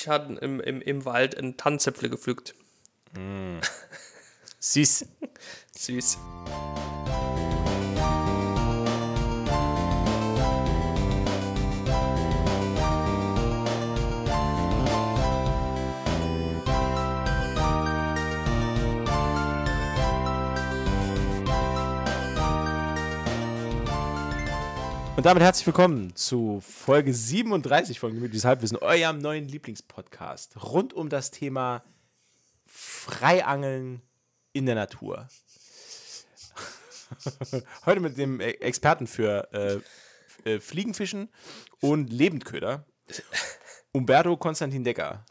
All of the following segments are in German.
Ich hatte im, im, im Wald einen Tannenzäpfle gepflückt. Mm. Süß. Süß. Und damit herzlich willkommen zu Folge 37 von Gemütliches Halbwissen, eurem neuen Lieblingspodcast rund um das Thema Freiangeln in der Natur. Heute mit dem E- Experten für äh, äh, Fliegenfischen und Lebendköder, Umberto Konstantin Decker.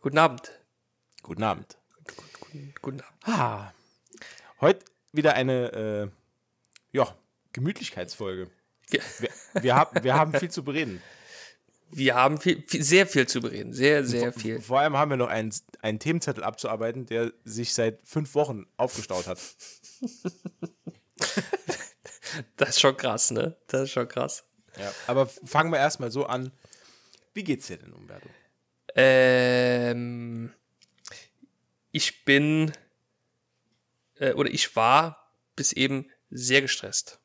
Guten Abend. Guten Abend. Guten, guten Abend. Ah, heute wieder eine äh, ja, Gemütlichkeitsfolge. Wir, wir, haben, wir haben viel zu bereden. Wir haben viel, viel, sehr viel zu bereden. Sehr, sehr viel. Vor allem haben wir noch einen, einen Themenzettel abzuarbeiten, der sich seit fünf Wochen aufgestaut hat. Das ist schon krass, ne? Das ist schon krass. Ja. Aber fangen wir erstmal so an. Wie geht's dir denn, Umberto? Ähm, ich bin äh, oder ich war bis eben sehr gestresst.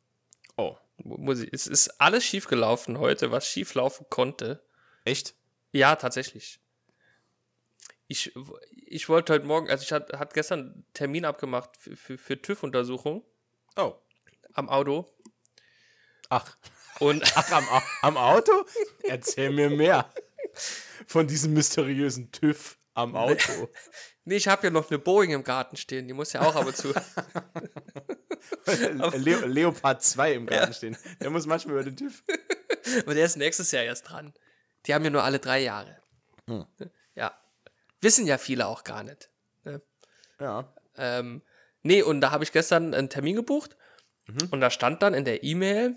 Muss ich, es ist alles schief gelaufen heute, was schief laufen konnte. echt? Ja, tatsächlich. Ich, ich wollte heute Morgen, also ich hatte hat gestern einen Termin abgemacht für, für, für TÜV-Untersuchung Oh. am Auto. Ach. Und Ach, am, am Auto? Erzähl mir mehr von diesem mysteriösen TÜV am Auto. Nee, ich habe ja noch eine Boeing im Garten stehen, die muss ja auch ab und zu. Leo, Leopard 2 im Garten stehen. Der muss manchmal über den TÜV. Aber der ist nächstes Jahr erst dran. Die haben ja nur alle drei Jahre. Hm. Ja. Wissen ja viele auch gar nicht. Ja. Ähm, nee, und da habe ich gestern einen Termin gebucht und da stand dann in der E-Mail,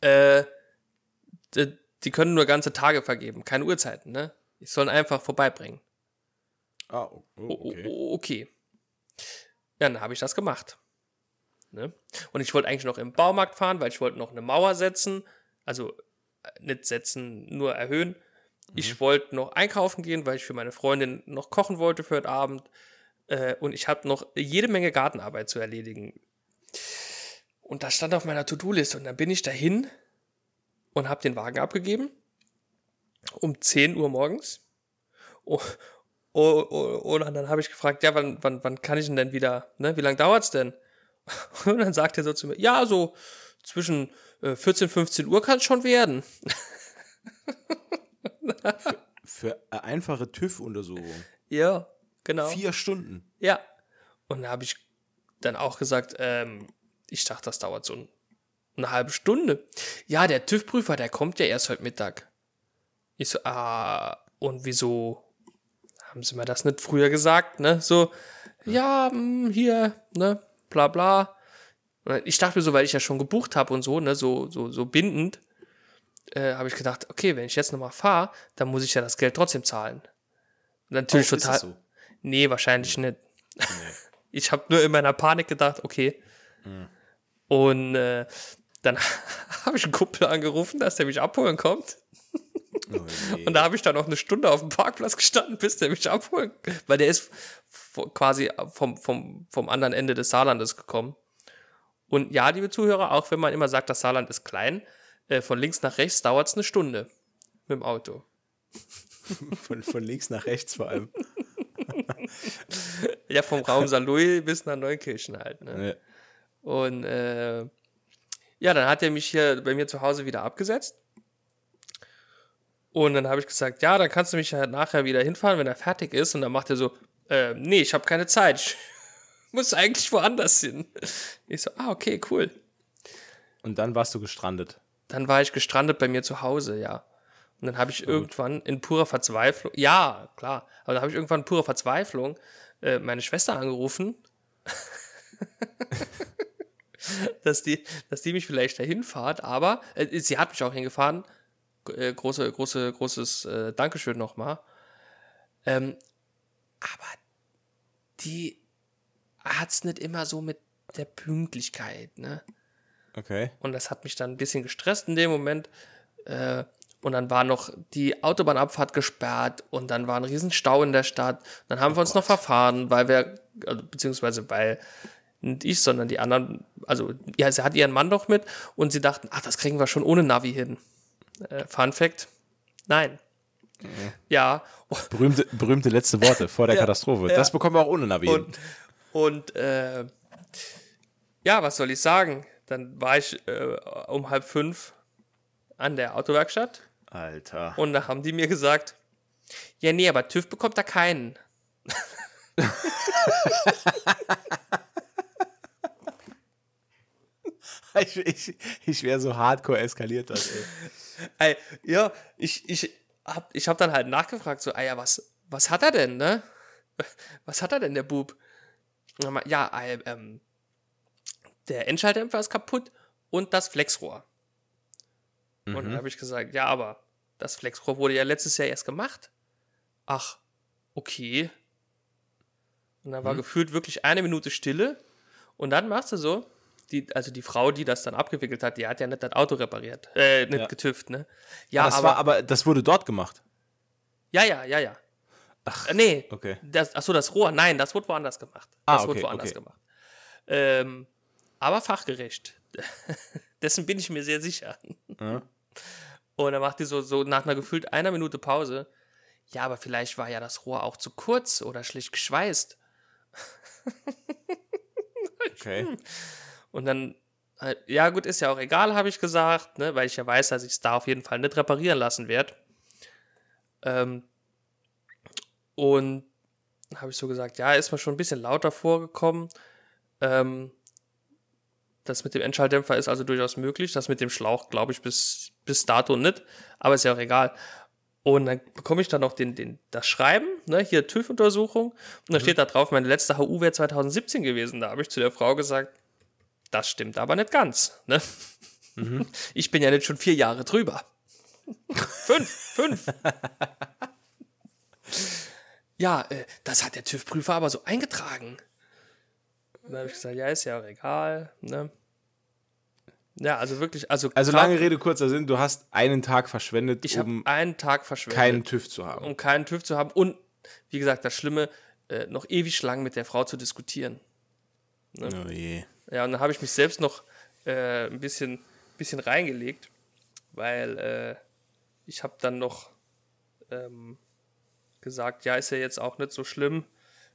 äh, die, die können nur ganze Tage vergeben, keine Uhrzeiten, ne? Ich soll ihn einfach vorbeibringen. Ah, oh, oh, O- okay. o- okay. Dann habe ich das gemacht. Ne? Und ich wollte eigentlich noch im Baumarkt fahren, weil ich wollte noch eine Mauer setzen. Also äh, nicht setzen, nur erhöhen. Ich wollte noch einkaufen gehen, weil ich für meine Freundin noch kochen wollte für heute Abend. Äh, und ich habe noch jede Menge Gartenarbeit zu erledigen. Und das stand auf meiner To-Do-Liste. Und dann bin ich dahin und habe den Wagen abgegeben. Um 10 Uhr morgens. Oh, oh, oh, und dann habe ich gefragt, ja, wann, wann, wann kann ich denn denn wieder, ne? Wie lange dauert's denn? Und dann sagt er so zu mir, ja, so zwischen äh, 14, 15 Uhr kann es schon werden. Für eine einfache TÜV-Untersuchung. Ja, genau. Vier Stunden. Ja. Und da habe ich dann auch gesagt, ähm, ich dachte, das dauert so ein, eine halbe Stunde. Ja, der TÜV-Prüfer, der kommt ja erst heute Mittag. Ich so, ah, und wieso haben sie mir das nicht früher gesagt, ne? So, ja, hm, hier, ne, bla bla. Ich dachte mir so, weil ich ja schon gebucht habe und so, ne, so, so, so bindend, äh, habe ich gedacht, okay, wenn ich jetzt nochmal fahre, dann muss ich ja das Geld trotzdem zahlen. Natürlich ist total. es so? Nee, wahrscheinlich nicht. Ich habe nur in meiner Panik gedacht, okay. Und äh, dann habe ich einen Kumpel angerufen, dass der mich abholen kommt. Oh. Und da habe ich dann noch eine Stunde auf dem Parkplatz gestanden, bis der mich abholen. Weil der ist quasi vom, vom, vom anderen Ende des Saarlandes gekommen. Und ja, liebe Zuhörer, auch wenn man immer sagt, das Saarland ist klein, äh, von links nach rechts dauert es eine Stunde mit dem Auto. von, von links nach rechts vor allem. Ja, vom Raum Saarlouis bis nach Neukirchen halt. Ne? Ja. Und äh, ja, dann hat er mich hier bei mir zu Hause wieder abgesetzt. Und dann habe ich gesagt, ja, dann kannst du mich ja nachher wieder hinfahren, wenn er fertig ist. Und dann macht er so, äh, nee, ich habe keine Zeit. Ich muss eigentlich woanders hin. Ich so, ah, okay, cool. Und dann warst du gestrandet. Dann war ich gestrandet bei mir zu Hause, ja. Und dann habe ich irgendwann in purer Verzweiflung, ja, klar, aber dann habe ich irgendwann in purer Verzweiflung äh, meine Schwester angerufen, dass, die, dass die mich vielleicht dahin fahrt, aber äh, sie hat mich auch hingefahren. Äh, große, große, großes äh, Dankeschön nochmal. Ähm, aber die hat's nicht immer so mit der Pünktlichkeit, ne? Okay. Und das hat mich dann ein bisschen gestresst in dem Moment. Äh, Und dann war noch die Autobahnabfahrt gesperrt und dann war ein Riesenstau in der Stadt. Dann haben wir uns noch verfahren, weil wir, also, beziehungsweise weil nicht ich, sondern die anderen, also ja, sie hat ihren Mann doch mit und sie dachten, ach, das kriegen wir schon ohne Navi hin. Äh, Fun Fact, nein. Ja, Berühmte, berühmte letzte Worte vor der Ja, Katastrophe. ja. Das bekommen wir auch ohne Navi. und, und äh, ja, was soll ich sagen? Dann war ich äh, um halb fünf an der Autowerkstatt Alter. und da haben die mir gesagt, ja, nee, aber TÜV bekommt da keinen. Ich, ich, ich wäre so hardcore eskaliert. Das, ey. Ey, ja, ich, ich hab, ich hab dann halt nachgefragt, so, ah ja, was, was hat er denn, ne? Was hat er denn, der Bub? Ja, äh, ähm, der Endschalldämpfer ist kaputt und das Flexrohr. Und dann habe ich gesagt, ja, aber das Flexrohr wurde ja letztes Jahr erst gemacht. Ach, okay. Und dann war gefühlt wirklich eine Minute Stille. Und dann machst du so, die, also die Frau, die das dann abgewickelt hat, die hat ja nicht das Auto repariert, äh, nicht Ja. getüft, ne? Ja, das aber, war, aber das wurde dort gemacht. ja, ja, ja, ja. Ach, nee, okay. das, achso, das Rohr, nein, das wurde woanders gemacht. Ah, Das wurde okay, woanders okay. gemacht. Ähm, aber fachgerecht. Dessen bin ich mir sehr sicher. Ja. Und dann macht die so, so nach einer gefühlt einer Minute Pause. Ja, aber vielleicht war ja das Rohr auch zu kurz oder schlecht geschweißt. Okay. Und dann, halt, ja gut, ist ja auch egal, habe ich gesagt, ne, weil ich ja weiß, dass ich es da auf jeden Fall nicht reparieren lassen werde. Ähm, und habe ich so gesagt, ja, ist mir schon ein bisschen lauter vorgekommen. Ähm, das mit dem Endschalldämpfer ist also durchaus möglich. Das mit dem Schlauch, glaube ich, bis, bis dato nicht. Aber ist ja auch egal. Und dann bekomme ich dann noch den, den, das Schreiben, ne, hier TÜV-Untersuchung. Und da steht da drauf, meine letzte HU wäre 2017 gewesen. Da habe ich zu der Frau gesagt, das stimmt aber nicht ganz. Ne? Ich bin ja nicht schon vier Jahre drüber. fünf, fünf. ja, äh, das hat der TÜV-Prüfer aber so eingetragen. Dann habe ich gesagt, ja, ist ja auch egal. Ne? Ja, also wirklich, also, Also lange Rede, kurzer Sinn, du hast einen Tag verschwendet, ich um einen Tag verschwendet, keinen TÜV zu haben. um keinen TÜV zu haben und, wie gesagt, das Schlimme, äh, noch ewig lang mit der Frau zu diskutieren. Oh je. Ja, und dann habe ich mich selbst noch äh, ein bisschen, bisschen reingelegt, weil äh, ich habe dann noch ähm, gesagt, ja, ist ja jetzt auch nicht so schlimm,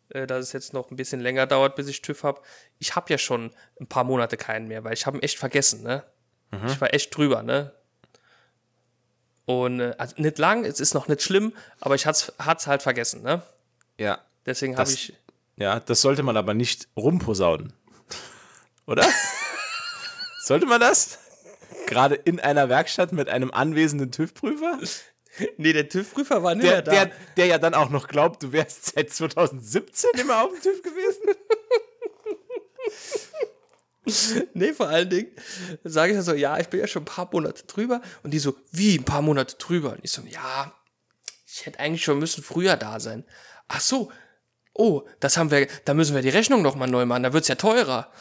äh, dass es jetzt noch ein bisschen länger dauert, bis ich TÜV habe. Ich habe ja schon ein paar Monate keinen mehr, weil ich habe ihn echt vergessen, ne? Ich war echt drüber, ne? Und äh, also nicht lang, es ist noch nicht schlimm, aber ich hat's, hat's halt vergessen, ne? Ja. Deswegen habe ich Ja, das sollte man aber nicht rumposaunen. Oder? sollte man das? Gerade in einer Werkstatt mit einem anwesenden TÜV-Prüfer? Nee, der TÜV-Prüfer war nicht Der, mehr da. der, der ja dann auch noch glaubt, du wärst seit 2017 immer auf dem TÜV gewesen? Nee, vor allen Dingen sage ich ja so, ja, ich bin ja schon ein paar Monate drüber. Und die so, wie, ein paar Monate drüber? Und ich so, ja, ich hätte eigentlich schon müssen früher da sein. Ach so, oh, das haben wir, da müssen wir die Rechnung nochmal neu machen, da wird's ja teurer.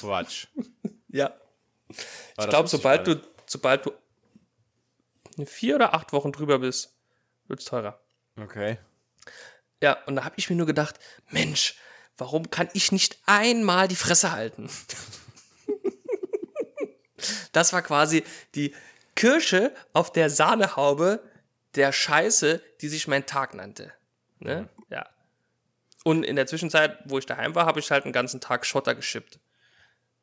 Quatsch. Ja. das Ich glaube, sobald du, sobald du vier oder acht Wochen drüber bist, wird's teurer. Okay. Ja, und da habe ich mir nur gedacht, Mensch, warum kann ich nicht einmal die Fresse halten? das war quasi die Kirsche auf der Sahnehaube der Scheiße, die sich mein Tag nannte. Ne? Ja. Und in der Zwischenzeit, wo ich daheim war, habe ich halt einen ganzen Tag Schotter geschippt.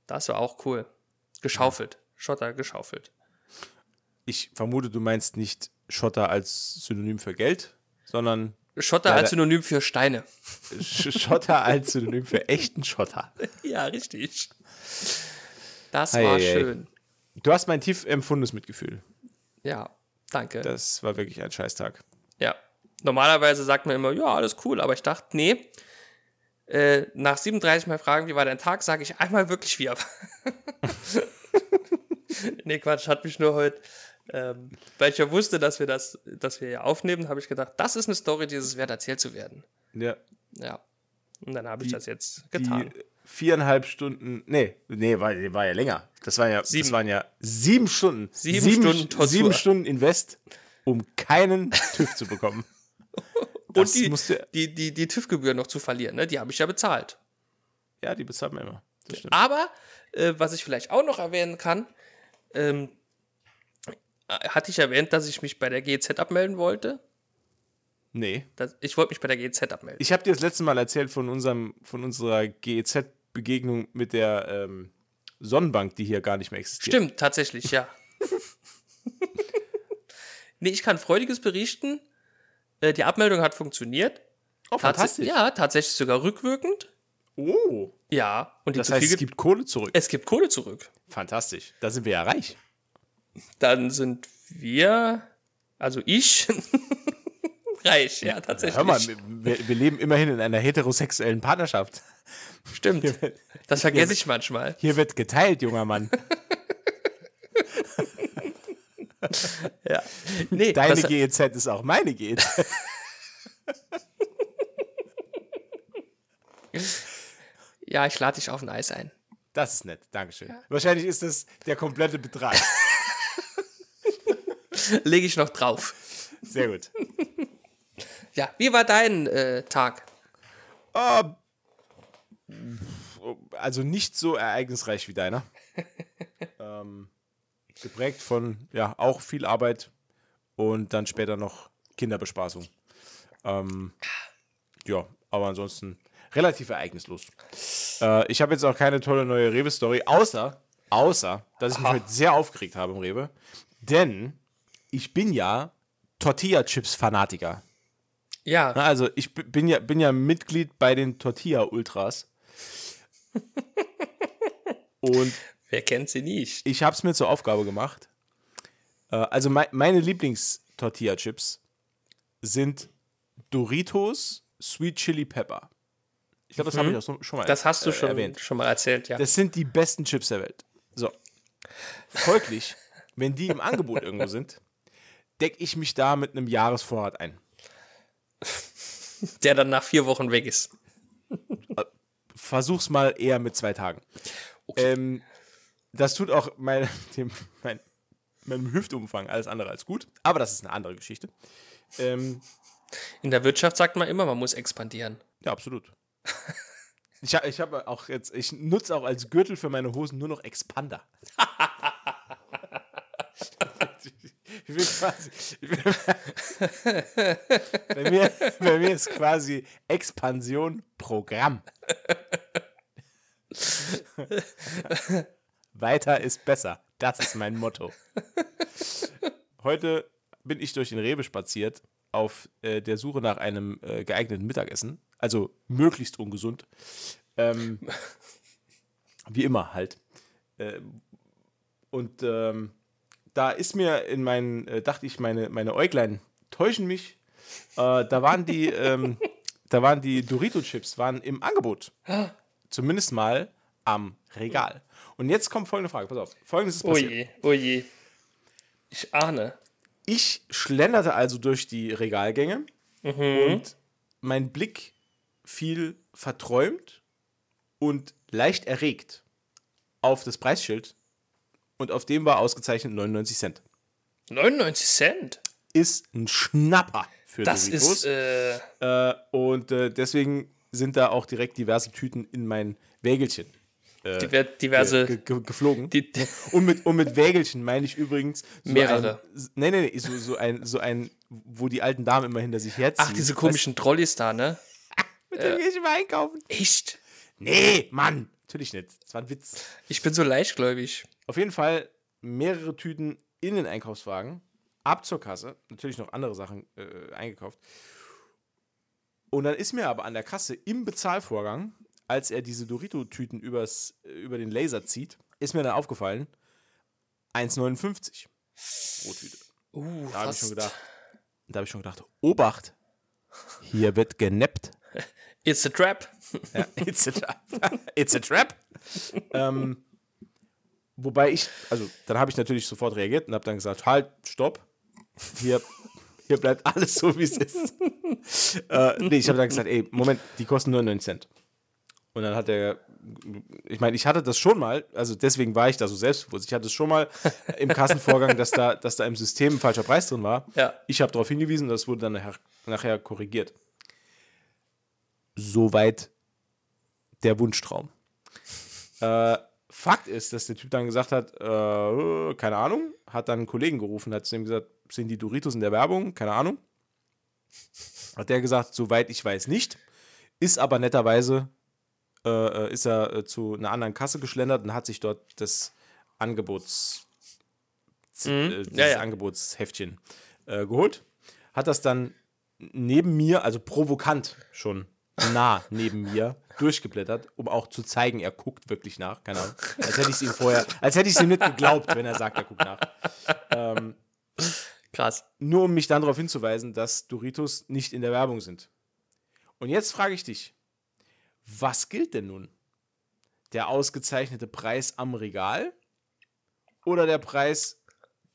Das war auch cool. Geschaufelt. Schotter geschaufelt. Ich vermute, du meinst nicht Schotter als Synonym für Geld, sondern Schotter Ja, als Synonym für Steine. Sch- Schotter als Synonym für echten Schotter. Ja, richtig. Das Ei, war ei. schön. Du hast mein tief empfundenes Mitgefühl. Ja, danke. Das war wirklich ein Scheißtag. Ja. Normalerweise sagt man immer, ja, alles cool, aber ich dachte, nee. Äh, nach 37 Mal fragen, wie war dein Tag, sage ich einmal wirklich wie. nee, Quatsch, hat mich nur heute, ähm, weil ich ja wusste, dass wir das, dass wir ja aufnehmen, habe ich gedacht, das ist eine Story, die es wert erzählt zu werden. Ja. Ja. Und dann habe ich das jetzt getan. Viereinhalb Stunden, nee, nee, war, war ja länger. Das, war ja, Sieben. das waren ja sieben Stunden. Sieben Stunden Tortur. Sieben Stunden Invest, um keinen TÜV zu bekommen. Das Und die, musste, die, die, die TÜV-Gebühr noch zu verlieren, ne? die habe ich ja bezahlt. ja, die bezahlt man immer. Aber, äh, was ich vielleicht auch noch erwähnen kann, ähm, äh, hatte ich erwähnt, dass ich mich bei der GEZ abmelden wollte? Nee. Das, ich wollte mich bei der GEZ abmelden. Ich habe dir das letzte Mal erzählt von, unserem, von unserer GEZ-Begegnung mit der ähm, Sonnenbank, die hier gar nicht mehr existiert. Stimmt, tatsächlich, ja. nee, ich kann Freudiges berichten. Äh, die Abmeldung hat funktioniert. Oh, Tats- fantastisch. Ja, tatsächlich sogar rückwirkend. Oh. Ja, und die Das heißt, es gibt Kohle zurück. es gibt Kohle zurück. Fantastisch. Da sind wir ja reich. Dann sind wir, also ich, reich, ja, tatsächlich. Hör mal, wir, wir leben immerhin in einer heterosexuellen Partnerschaft. Stimmt. Das vergesse ich manchmal. Hier wird geteilt, junger Mann. Ja. Nee, Deine das, GEZ ist auch meine GEZ. ja, ich lade dich auf ein Eis ein. Das ist nett. Dankeschön. Wahrscheinlich ist das der komplette Betrag. Lege ich noch drauf. Sehr gut. Ja, wie war dein äh, Tag? Ah, also nicht so ereignisreich wie deiner. ähm, geprägt von, ja, auch viel Arbeit und dann später noch Kinderbespaßung. Ähm, ja, aber ansonsten relativ ereignislos. Äh, ich habe jetzt auch keine tolle neue Rewe-Story, außer, außer, dass ich mich heute sehr aufgeregt habe im Rewe. Denn ich bin ja Tortilla-Chips-Fanatiker. Ja, Na, Also ich bin ja, bin ja Mitglied bei den Tortilla-Ultras. Und wer kennt sie nicht? ich habe es mir zur Aufgabe gemacht. Äh, also mei meine Lieblings-Tortilla-Chips sind Doritos Sweet Chili Pepper. Ich glaube, das habe ich auch schon mal Mhm. Das hast du äh, schon, erwähnt. schon mal erzählt, ja. Das sind die besten Chips der Welt. So. Folglich, wenn die im Angebot irgendwo sind, decke ich mich da mit einem Jahresvorrat ein. Der dann nach vier Wochen weg ist. versuch's mal eher mit zwei Tagen. Ähm, das tut auch mein, dem, mein, meinem Hüftumfang alles andere als gut, aber das ist eine andere Geschichte. Ähm, In der Wirtschaft sagt man immer, man muss expandieren. ja, absolut. Ich, ich habe auch jetzt, ich nutze auch als Gürtel für meine Hosen nur noch Expander. Ich bin quasi, ich bin, bei, mir, bei mir ist quasi Expansion Programm. Weiter ist besser. Das ist mein Motto. Heute bin ich durch den Rewe spaziert auf äh, der Suche nach einem äh, geeigneten Mittagessen. Also möglichst ungesund. Ähm, wie immer halt. Ähm, und ähm, da ist mir in meinen, äh, dachte ich, meine, meine Äuglein täuschen mich. Äh, da waren die, ähm, da waren die Dorito-Chips waren im Angebot. Zumindest mal am Regal. Und jetzt kommt folgende Frage, pass auf. Folgendes ist Oh passiert. je, oh je. Ich ahne. Ich schlenderte also durch die Regalgänge und mein Blick fiel verträumt und leicht erregt auf das Preisschild und auf dem war ausgezeichnet 99 Cent. 99 Cent. Ist ein Schnapper für Das Doritos. ist, äh, äh, und äh, deswegen sind da auch direkt diverse Tüten in mein Wägelchen diver diverse. ge ge geflogen. Die- und, mit, und mit Wägelchen meine ich übrigens so Mehrere. Ein, nee, nee, nee, so, so, ein, so ein, wo die alten Damen immer hinter sich herziehen. Ach, diese komischen Trolleys da, ne? Mit denen gehe ich immer einkaufen. Echt? Nee, Mann. Natürlich nicht. Das war ein Witz. Ich bin so leichtgläubig. Auf jeden Fall mehrere Tüten in den Einkaufswagen, ab zur Kasse, natürlich noch andere Sachen äh, eingekauft. Und dann ist mir aber an der Kasse im Bezahlvorgang, als er diese Dorito-Tüten übers, äh, über den Laser zieht, ist mir dann aufgefallen, 1,59 pro Tüte. Uh, Da habe ich schon gedacht, da habe ich schon gedacht, Obacht, hier wird genappt. It's a trap. Ja, it's a trap. it's a trap. ähm, wobei ich, also dann habe ich natürlich sofort reagiert und habe dann gesagt, halt, stopp. Hier, hier bleibt alles so, wie es ist. äh, nee, ich habe dann gesagt, ey, Moment, die kosten 99 Cent. Und dann hat er, ich meine, ich hatte das schon mal, also deswegen war ich da so selbstbewusst. Ich hatte es schon mal im Kassenvorgang, dass da, dass da im System ein falscher Preis drin war. Ja. Ich habe darauf hingewiesen, das wurde dann nachher, nachher korrigiert. Soweit der Wunschtraum. Äh, Fakt ist, dass der Typ dann gesagt hat, äh, keine Ahnung, hat dann einen Kollegen gerufen, hat zu ihm gesagt, sind die Doritos in der Werbung? Keine Ahnung. Hat der gesagt, soweit ich weiß nicht. Ist aber netterweise, äh, ist er äh, zu einer anderen Kasse geschlendert und hat sich dort das Angebots, Mhm. äh, dieses Ja, ja. Angebotsheftchen äh, geholt. Hat das dann neben mir, also provokant schon nah neben mir, durchgeblättert, um auch zu zeigen, er guckt wirklich nach. Keine Ahnung. Als hätte ich es ihm vorher, als hätte ich es ihm nicht geglaubt, wenn er sagt, er guckt nach. Ähm, Krass. nur um mich dann darauf hinzuweisen, dass Doritos nicht in der Werbung sind. Und jetzt frage ich dich, was gilt denn nun? Der ausgezeichnete Preis am Regal oder der Preis,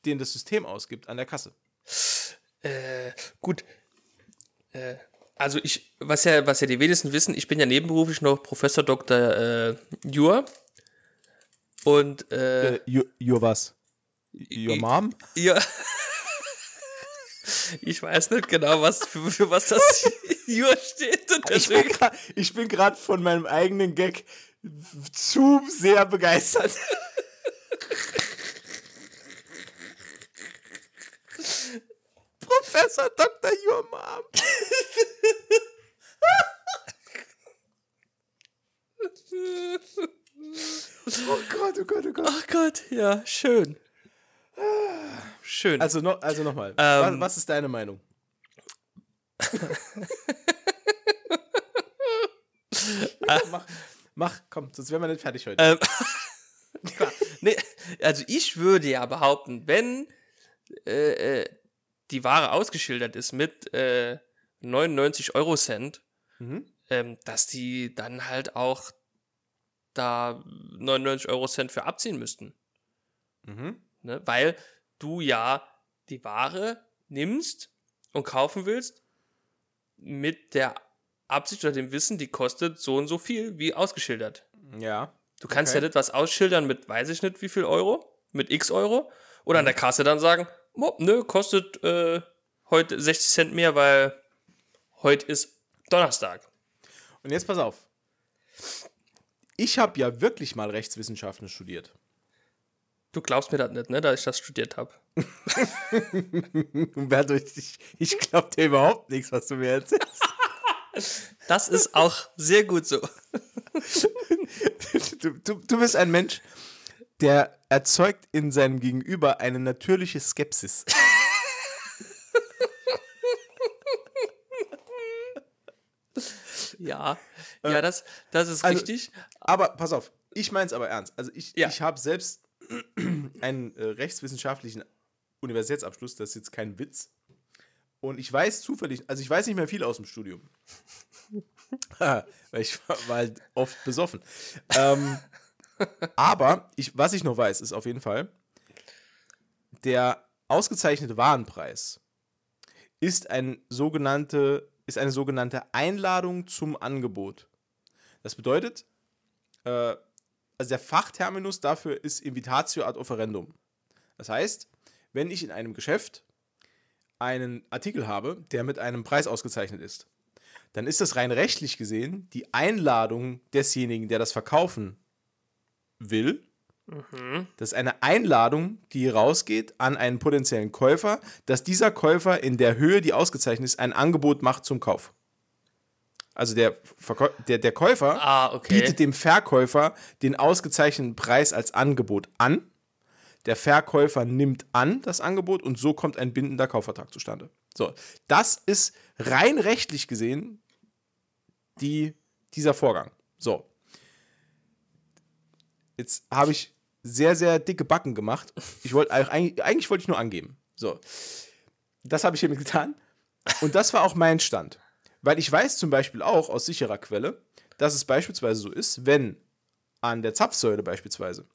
den das System ausgibt an der Kasse? Äh, gut. Äh, also ich, was ja, was ja die wenigsten wissen, ich bin ja nebenberuflich noch Professor Dr. Äh, Jur. Und äh, Äh, your was? Your mom? ja. Ich weiß nicht genau, was für, für was das Jur steht. Ich bin gerade von meinem eigenen Gag zu sehr begeistert. Professor Dr. Your Mom. Oh Gott, oh Gott, oh Gott. ach Gott, ja, schön. Schön. Also, noch, also nochmal. Ähm. was, was ist deine Meinung? mach, mach, komm, sonst wären wir nicht fertig heute. Ähm, nee, also ich würde ja behaupten, wenn äh, äh, die Ware ausgeschildert ist mit äh, 99 Euro Cent, Mhm. ähm, dass die dann halt auch da 99 Euro Cent für abziehen müssten. Mhm. Ne? Weil du ja die Ware nimmst und kaufen willst mit der Absicht oder dem Wissen, die kostet so und so viel wie ausgeschildert. Ja. Du kannst Okay. ja nicht was ausschildern mit weiß ich nicht wie viel Euro, mit x Euro oder an der Kasse dann sagen, "Mo, nö, kostet äh, heute 60 Cent mehr, weil heute ist Donnerstag. Und jetzt pass auf. Ich habe ja wirklich mal Rechtswissenschaften studiert. Du glaubst mir das nicht, ne, dass ich das studiert habe. Und Bertolt, ich, ich glaube dir überhaupt nichts, was du mir erzählst. Das ist auch sehr gut so. Du, du, du bist ein Mensch, der erzeugt in seinem Gegenüber eine natürliche Skepsis. Ja, ja, das, das ist also- richtig. Aber pass auf, ich meine es aber ernst. Also ich, Ja. ich habe selbst einen äh, rechtswissenschaftlichen Universitätsabschluss, das ist jetzt kein Witz. Und ich weiß zufällig, also ich weiß nicht mehr viel aus dem Studium. Weil ich war, war halt oft besoffen. Ähm, aber ich, was ich noch weiß, ist auf jeden Fall, der ausgezeichnete Warenpreis ist, ein sogenannte, ist eine sogenannte Einladung zum Angebot. Das bedeutet, äh, also der Fachterminus dafür ist Invitatio ad offerendum. Das heißt, wenn ich in einem Geschäft einen Artikel habe, der mit einem Preis ausgezeichnet ist, dann ist das rein rechtlich gesehen die Einladung desjenigen, der das verkaufen will. Das ist eine Einladung, die rausgeht an einen potenziellen Käufer, dass dieser Käufer in der Höhe, die ausgezeichnet ist, ein Angebot macht zum Kauf. Also der, Verkäu der, der Käufer Ah, okay. bietet dem Verkäufer den ausgezeichneten Preis als Angebot an. Der Verkäufer nimmt an das Angebot und so kommt ein bindender Kaufvertrag zustande. So, das ist rein rechtlich gesehen die, dieser Vorgang. So. Jetzt habe ich sehr, sehr dicke Backen gemacht. Ich wollte eigentlich, eigentlich wollte ich nur angeben. So. Das habe ich hiermit getan. Und das war auch mein Stand. Weil ich weiß zum Beispiel auch aus sicherer Quelle, dass es beispielsweise so ist, wenn an der Zapfsäule beispielsweise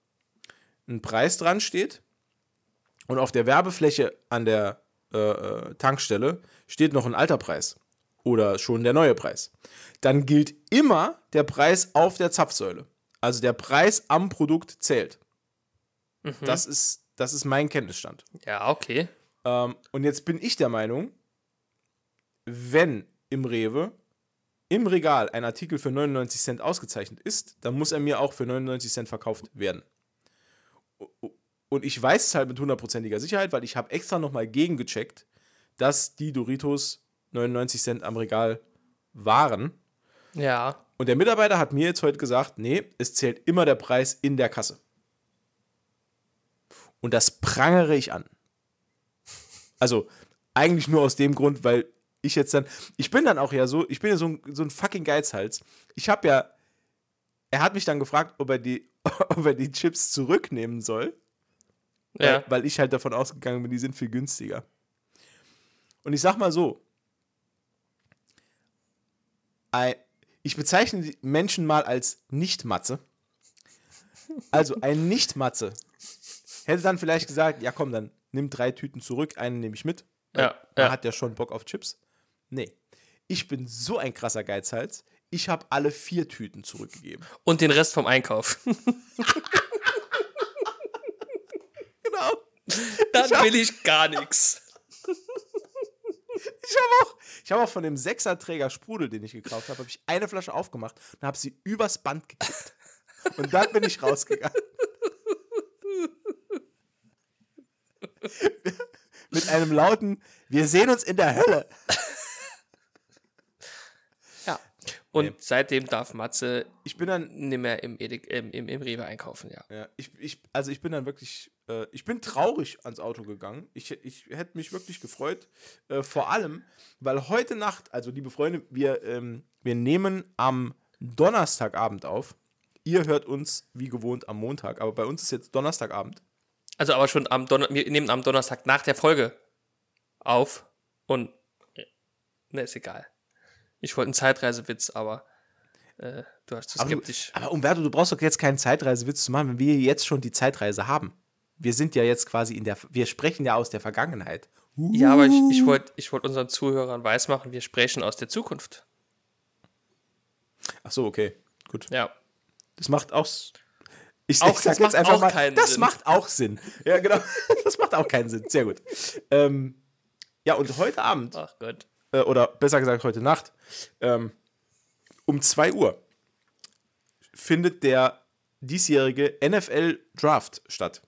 ein Preis dran steht und auf der Werbefläche an der äh, äh, Tankstelle steht noch ein alter Preis oder schon der neue Preis, dann gilt immer der Preis auf der Zapfsäule. Also der Preis am Produkt zählt. Mhm. Das, ist, das ist mein Kenntnisstand. ja, okay. Ähm, und jetzt bin ich der Meinung, wenn im Rewe im Regal ein Artikel für 99 Cent ausgezeichnet ist, dann muss er mir auch für 99 Cent verkauft werden. Und ich weiß es halt mit hundertprozentiger Sicherheit, weil ich habe extra nochmal gegengecheckt, dass die Doritos 99 Cent am Regal waren. Ja. Und der Mitarbeiter hat mir jetzt heute gesagt, nee, es zählt immer der Preis in der Kasse. Und das prangere ich an. Also eigentlich nur aus dem Grund, weil ich jetzt dann, ich bin dann auch ja so, ich bin ja so ein, so ein fucking Geizhals. Ich habe ja, er hat mich dann gefragt, ob er die, ob er die Chips zurücknehmen soll, Ja. weil, weil ich halt davon ausgegangen bin, die sind viel günstiger. Und ich sag mal so, ich bezeichne die Menschen mal als Nicht-Matze. Also ein Nicht-Matze hätte dann vielleicht gesagt, ja komm, dann nimm drei Tüten zurück, eine nehme ich mit. Ja, Man ja. hat ja schon Bock auf Chips. Nee, ich bin so ein krasser Geizhals, ich habe alle vier Tüten zurückgegeben. Und den Rest vom Einkauf. Genau. Dann hab- will ich gar nichts. Ich habe auch, ich hab auch von dem Sechserträger Sprudel, den ich gekauft habe, habe ich eine Flasche aufgemacht und habe sie übers Band gekippt. Und dann bin ich rausgegangen. Mit einem lauten, wir sehen uns in der Hölle. Ja. Und Nee. seitdem darf Matze Ich bin dann, nicht mehr im, Edek, im, im, im Rewe einkaufen, ja. ja, ich, ich, also ich bin dann wirklich, äh, ich bin traurig ans Auto gegangen. Ich, ich hätte mich wirklich gefreut. Äh, vor allem, weil heute Nacht, also liebe Freunde, wir, ähm, wir nehmen am Donnerstagabend auf. Ihr hört uns wie gewohnt am Montag, aber bei uns ist jetzt Donnerstagabend. Also aber schon am Donner wir nehmen am Donnerstag nach der Folge auf und ne, ist egal. Ich wollte einen Zeitreisewitz, aber äh, du hast zu Aber, du, skeptisch. aber Umberto, du brauchst doch jetzt keinen Zeitreisewitz zu machen, wenn wir jetzt schon die Zeitreise haben. Wir sind ja jetzt quasi in der, wir sprechen ja aus der Vergangenheit. Ja, aber ich, ich wollte ich wollt unseren Zuhörern weismachen, wir sprechen aus der Zukunft. Ach so, okay, gut. Ja. Das macht auch. Ich, Auch- ich sag das jetzt macht einfach auch mal, das Sinn. macht auch Sinn. Ja, genau. Das macht auch keinen Sinn. Sehr gut. Ähm, ja, und heute Abend, Ach Gott. Äh, oder besser gesagt heute Nacht, ähm, um 2 Uhr findet der diesjährige NFL Draft statt.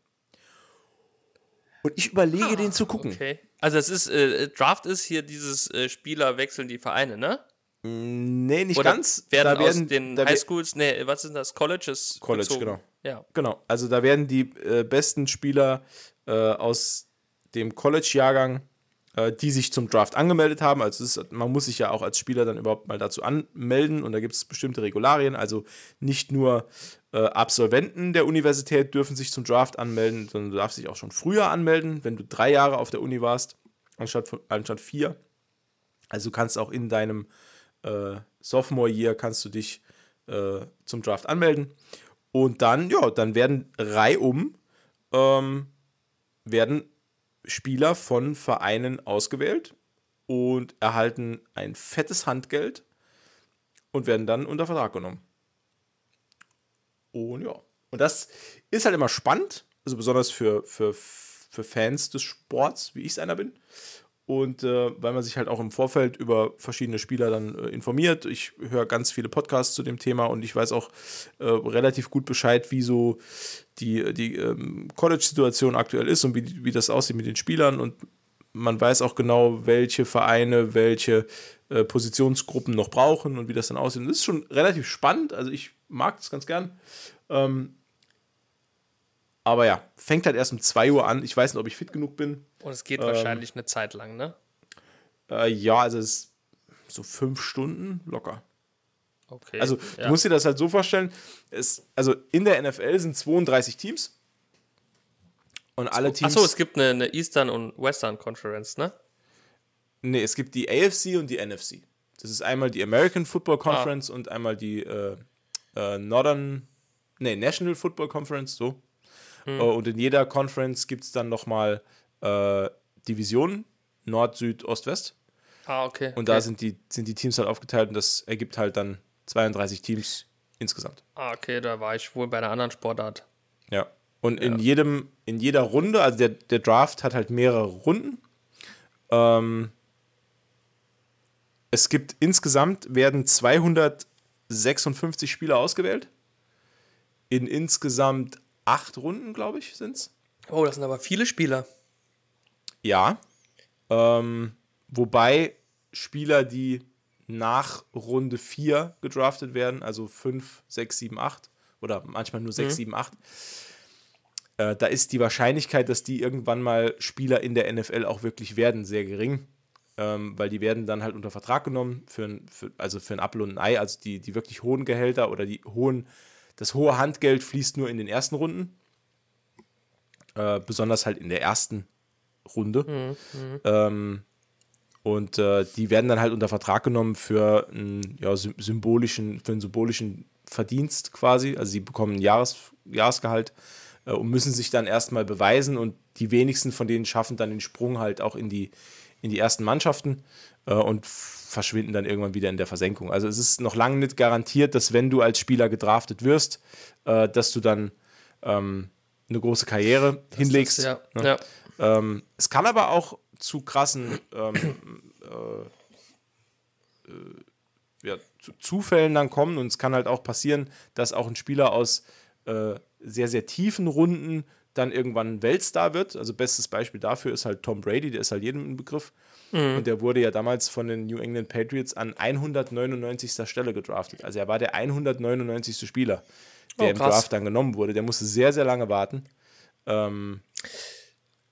Und ich überlege, den zu gucken. Okay. Also es ist, äh, Draft ist hier dieses äh, Spieler wechseln die Vereine, ne? Nee, nicht Oder ganz. werden, da werden aus den da wer- Highschools, ne, was sind das? Colleges? College, gezogen. genau. Ja. Genau, also da werden die äh, besten Spieler äh, aus dem College-Jahrgang, äh, die sich zum Draft angemeldet haben, also ist, man muss sich ja auch als Spieler dann überhaupt mal dazu anmelden und da gibt es bestimmte Regularien, also nicht nur äh, Absolventen der Universität dürfen sich zum Draft anmelden, sondern du darfst dich auch schon früher anmelden, wenn du drei Jahre auf der Uni warst, anstatt, anstatt vier. Also du kannst auch in deinem äh, Sophomore-Year kannst du dich äh, zum Draft anmelden. Und dann, ja, dann werden reihum ähm, werden Spieler von Vereinen ausgewählt und erhalten ein fettes Handgeld und werden dann unter Vertrag genommen. Und ja, und das ist halt immer spannend, also besonders für, für, für Fans des Sports, wie ich es einer bin. Und äh, weil man sich halt auch im Vorfeld über verschiedene Spieler dann äh, informiert. Ich höre ganz viele Podcasts zu dem Thema und ich weiß auch äh, relativ gut Bescheid, wie so die, die ähm, College-Situation aktuell ist und wie, wie das aussieht mit den Spielern. Und man weiß auch genau, welche Vereine welche äh, Positionsgruppen noch brauchen und wie das dann aussieht. Und das ist schon relativ spannend. Also ich mag das ganz gern. Ähm, aber ja, fängt halt erst um 2 Uhr an. Ich weiß nicht, ob ich fit genug bin. Und es geht Ähm, wahrscheinlich eine Zeit lang, ne? Äh, ja, also es ist so fünf Stunden locker. Okay. Also ja. du musst dir das halt so vorstellen, es, also in der NFL sind 32 Teams und alle Teams. Achso, es gibt eine, eine Eastern und Western Conference, ne? nee, es gibt die AFC und die NFC. Das ist einmal die American Football Conference und einmal die äh, äh, Northern, nee, National Football Conference, so. Äh, und in jeder Conference gibt es dann nochmal äh, Divisionen, Nord, Süd, Ost, West. Ah, okay. Und da okay. sind die, sind die Teams halt aufgeteilt und das ergibt halt dann 32 Teams insgesamt. Ah, okay, da war ich wohl bei einer anderen Sportart. Ja. Und in jedem, in jeder Runde, also der, der Draft hat halt mehrere Runden. Ähm, es gibt insgesamt werden 256 Spieler ausgewählt. In insgesamt acht Runden, glaube ich, sind es. Oh, das sind aber viele Spieler. Ja. Ähm, wobei Spieler, die nach Runde 4 gedraftet werden, also 5, 6, 7, 8 oder manchmal nur 6, Mhm. 7, 8, äh, da ist die Wahrscheinlichkeit, dass die irgendwann mal Spieler in der NFL auch wirklich werden, sehr gering. Ähm, weil die werden dann halt unter Vertrag genommen, für ein, für, also für ein Apfel und ein Ei, also die, die wirklich hohen Gehälter oder die hohen, das hohe Handgeld fließt nur in den ersten Runden. Äh, besonders halt in der ersten Runde. Ähm, und äh, die werden dann halt unter Vertrag genommen für einen, ja, sy- symbolischen, für einen symbolischen Verdienst quasi. Also sie bekommen ein Jahres, Jahresgehalt äh, und müssen sich dann erstmal beweisen und die wenigsten von denen schaffen dann den Sprung halt auch in die, in die ersten Mannschaften äh, und verschwinden dann irgendwann wieder in der Versenkung. Also es ist noch lange nicht garantiert, dass wenn du als Spieler gedraftet wirst, äh, dass du dann ähm, eine große Karriere hinlegst. ja, ne? ja. Ähm, es kann aber auch zu krassen ähm, äh, äh, ja, zu Zufällen dann kommen und es kann halt auch passieren, dass auch ein Spieler aus äh, sehr, sehr tiefen Runden dann irgendwann ein Weltstar wird. Also bestes Beispiel dafür ist halt Tom Brady, der ist halt jedem ein Begriff. Und der wurde ja damals von den New England Patriots an 199. Stelle gedraftet. Also er war der 199. Spieler, der Oh, im. Draft dann genommen wurde. Der musste sehr, sehr lange warten. Ähm,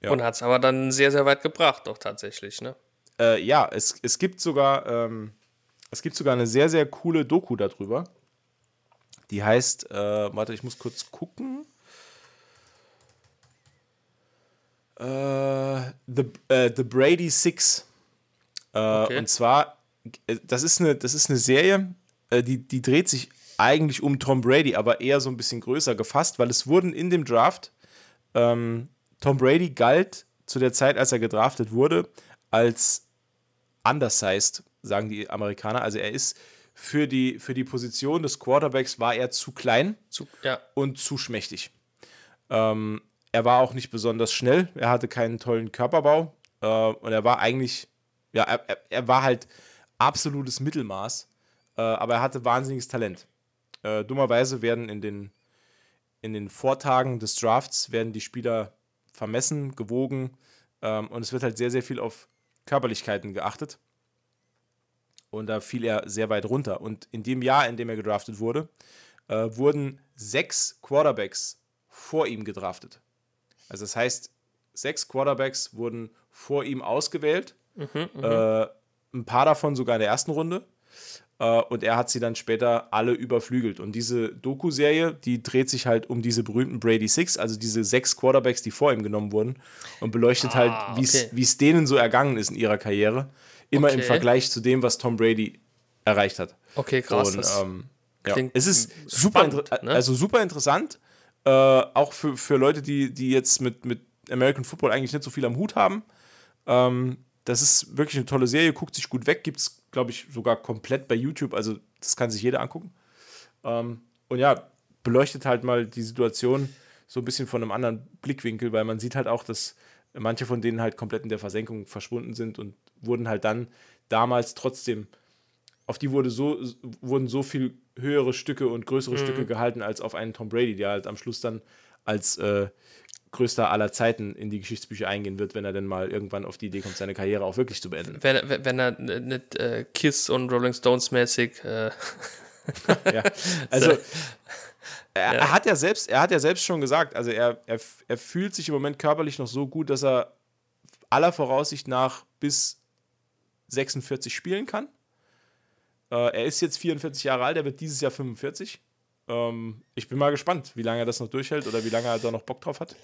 Ja. Und hat es aber dann sehr, sehr weit gebracht, doch tatsächlich, ne? Äh, ja, es, es gibt sogar ähm, es gibt sogar eine sehr, sehr coole Doku darüber. Die heißt, äh, warte, ich muss kurz gucken. Äh, The, äh, The Brady Six. Äh, Okay. Und zwar, das ist eine, das ist eine Serie, die, die dreht sich eigentlich um Tom Brady, aber eher so ein bisschen größer gefasst, weil es wurden in dem Draft ähm, Tom Brady galt zu der Zeit, als er gedraftet wurde, als undersized, sagen die Amerikaner. Also er ist für die, für die Position des Quarterbacks war er zu klein Zu, ja. und zu schmächtig. Ähm, er war auch nicht besonders schnell, er hatte keinen tollen Körperbau äh, und er war eigentlich, ja, er, er- war halt absolutes Mittelmaß, äh, aber er hatte wahnsinniges Talent. Äh, dummerweise werden in den, in den Vortagen des Drafts werden die Spieler vermessen, gewogen ähm, und es wird halt sehr, sehr viel auf Körperlichkeiten geachtet. Und da fiel er sehr weit runter. Und in dem Jahr, in dem er gedraftet wurde, äh, wurden sechs Quarterbacks vor ihm gedraftet. Also das heißt, sechs Quarterbacks wurden vor ihm ausgewählt. äh, ein paar davon sogar in der ersten Runde. Äh, und er hat sie dann später alle überflügelt. Und diese Doku-Serie, die dreht sich halt um diese berühmten Brady Six, also diese sechs Quarterbacks, die vor ihm genommen wurden, und beleuchtet Ah, halt, wie es okay. es denen so ergangen ist in ihrer Karriere. Immer im Okay. Vergleich zu dem, was Tom Brady erreicht hat. Okay, krass. Und, ähm, ja. Es ist super, spannend, ne? also super interessant, äh, auch für, für Leute, die, die jetzt mit, mit American Football eigentlich nicht so viel am Hut haben. Ähm, das ist wirklich eine tolle Serie, guckt sich gut weg, gibt es, glaube ich, sogar komplett bei YouTube, also das kann sich jeder angucken. Ähm, und ja, beleuchtet halt mal die Situation so ein bisschen von einem anderen Blickwinkel, weil man sieht halt auch, dass manche von denen halt komplett in der Versenkung verschwunden sind und wurden halt dann damals trotzdem, auf die wurde so, wurden so viel höhere Stücke und größere Stücke gehalten als auf einen Tom Brady, der halt am Schluss dann als äh, größter aller Zeiten in die Geschichtsbücher eingehen wird, wenn er denn mal irgendwann auf die Idee kommt, seine Karriere auch wirklich zu beenden. wenn, er- wenn er nicht äh, Kiss und Rolling Stones mäßig. Äh, ja. Also er, er hat ja selbst, er hat ja selbst schon gesagt, also er, er, er fühlt sich im Moment körperlich noch so gut, dass er aller Voraussicht nach bis 46 spielen kann. Äh, er ist jetzt 44 Jahre alt, er wird dieses Jahr 45. Ähm, ich bin mal gespannt, wie lange er das noch durchhält oder wie lange er da noch Bock drauf hat.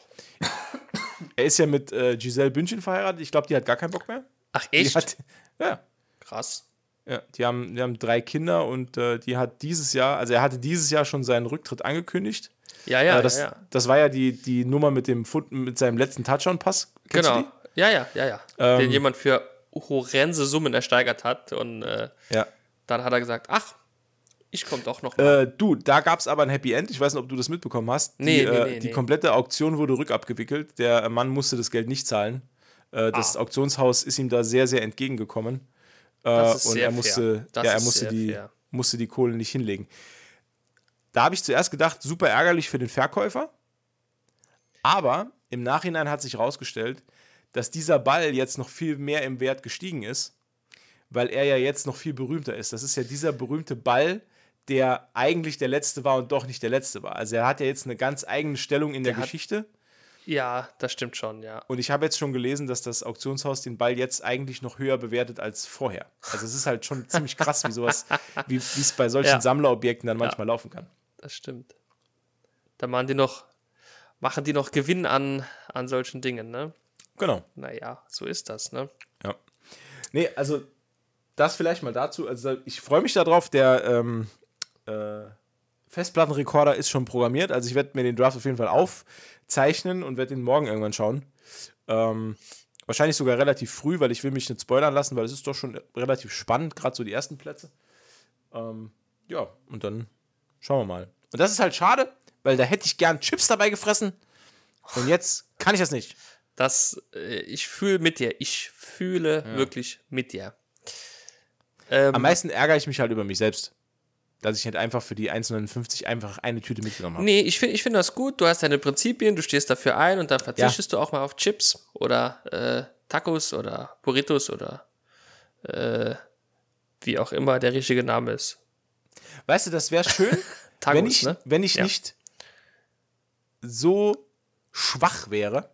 er ist ja mit äh, Giselle Bündchen verheiratet. Ich glaube, die hat gar keinen Bock mehr. ach, echt? hat, ja, Krass. ja, die haben, die haben drei Kinder und äh, die hat dieses Jahr, also er hatte dieses Jahr schon seinen Rücktritt angekündigt. Ja, ja, Äh, das, ja, ja. das war ja die, die Nummer mit dem Foot, mit seinem letzten Touchdown-Pass. Genau. Ja, ja, ja, ja. Ähm, Den jemand für horrende Summen ersteigert hat. Und äh, Ja. Dann hat er gesagt, ach, ich komme doch noch mal. Äh, du, da gab es aber ein Happy End. Ich weiß nicht, ob du das mitbekommen hast. Die, Nee, nee, äh, die komplette Auktion wurde rückabgewickelt. Der Mann musste das Geld nicht zahlen. Äh, das Ah. Auktionshaus ist ihm da sehr, sehr entgegengekommen. Äh, Das ist und sehr er musste, fair. Das ja, er ist musste sehr die, fair. musste die Kohle nicht hinlegen. Da habe ich zuerst gedacht, super ärgerlich für den Verkäufer. Aber im Nachhinein hat sich herausgestellt, dass dieser Ball jetzt noch viel mehr im Wert gestiegen ist, weil er ja jetzt noch viel berühmter ist. Das ist ja dieser berühmte Ball, der eigentlich der letzte war und doch nicht der letzte war. Also er hat ja jetzt eine ganz eigene Stellung in der, Der hat- Geschichte. ja, das stimmt schon, ja. Und ich habe jetzt schon gelesen, dass das Auktionshaus den Ball jetzt eigentlich noch höher bewertet als vorher. Also es ist halt schon ziemlich krass, wie sowas, wie es bei solchen Ja. Sammlerobjekten dann manchmal laufen kann. Das stimmt. Da machen die noch, machen die noch Gewinn an, an solchen Dingen, ne? Genau. Naja, so ist das, ne? Ja. Nee, also das vielleicht mal dazu. Also ich freue mich darauf, der ähm, äh, Festplattenrekorder ist schon programmiert. Also ich werde mir den Draft auf jeden Fall aufzeichnen und werde ihn morgen irgendwann schauen. Ähm, wahrscheinlich sogar relativ früh, weil ich will mich nicht spoilern lassen, weil es ist doch schon relativ spannend, gerade so die ersten Plätze. Ähm, ja, und dann schauen wir mal. Und das ist halt schade, weil da hätte ich gern Chips dabei gefressen. Und jetzt kann ich das nicht. Das, äh, ich fühle mit dir. Ich fühle wirklich mit dir. Ähm, Am meisten ärgere ich mich halt über mich selbst. Dass ich nicht einfach für die 1,59 einfach eine Tüte mitgenommen habe. Nee, ich finde ich find das gut. Du hast deine Prinzipien, du stehst dafür ein und dann verzichtest du auch mal auf Chips oder äh, Tacos oder Burritos oder äh, wie auch immer der richtige Name ist. Weißt du, das wäre schön, Tacos, wenn ich, ne? wenn ich Ja. nicht so schwach wäre,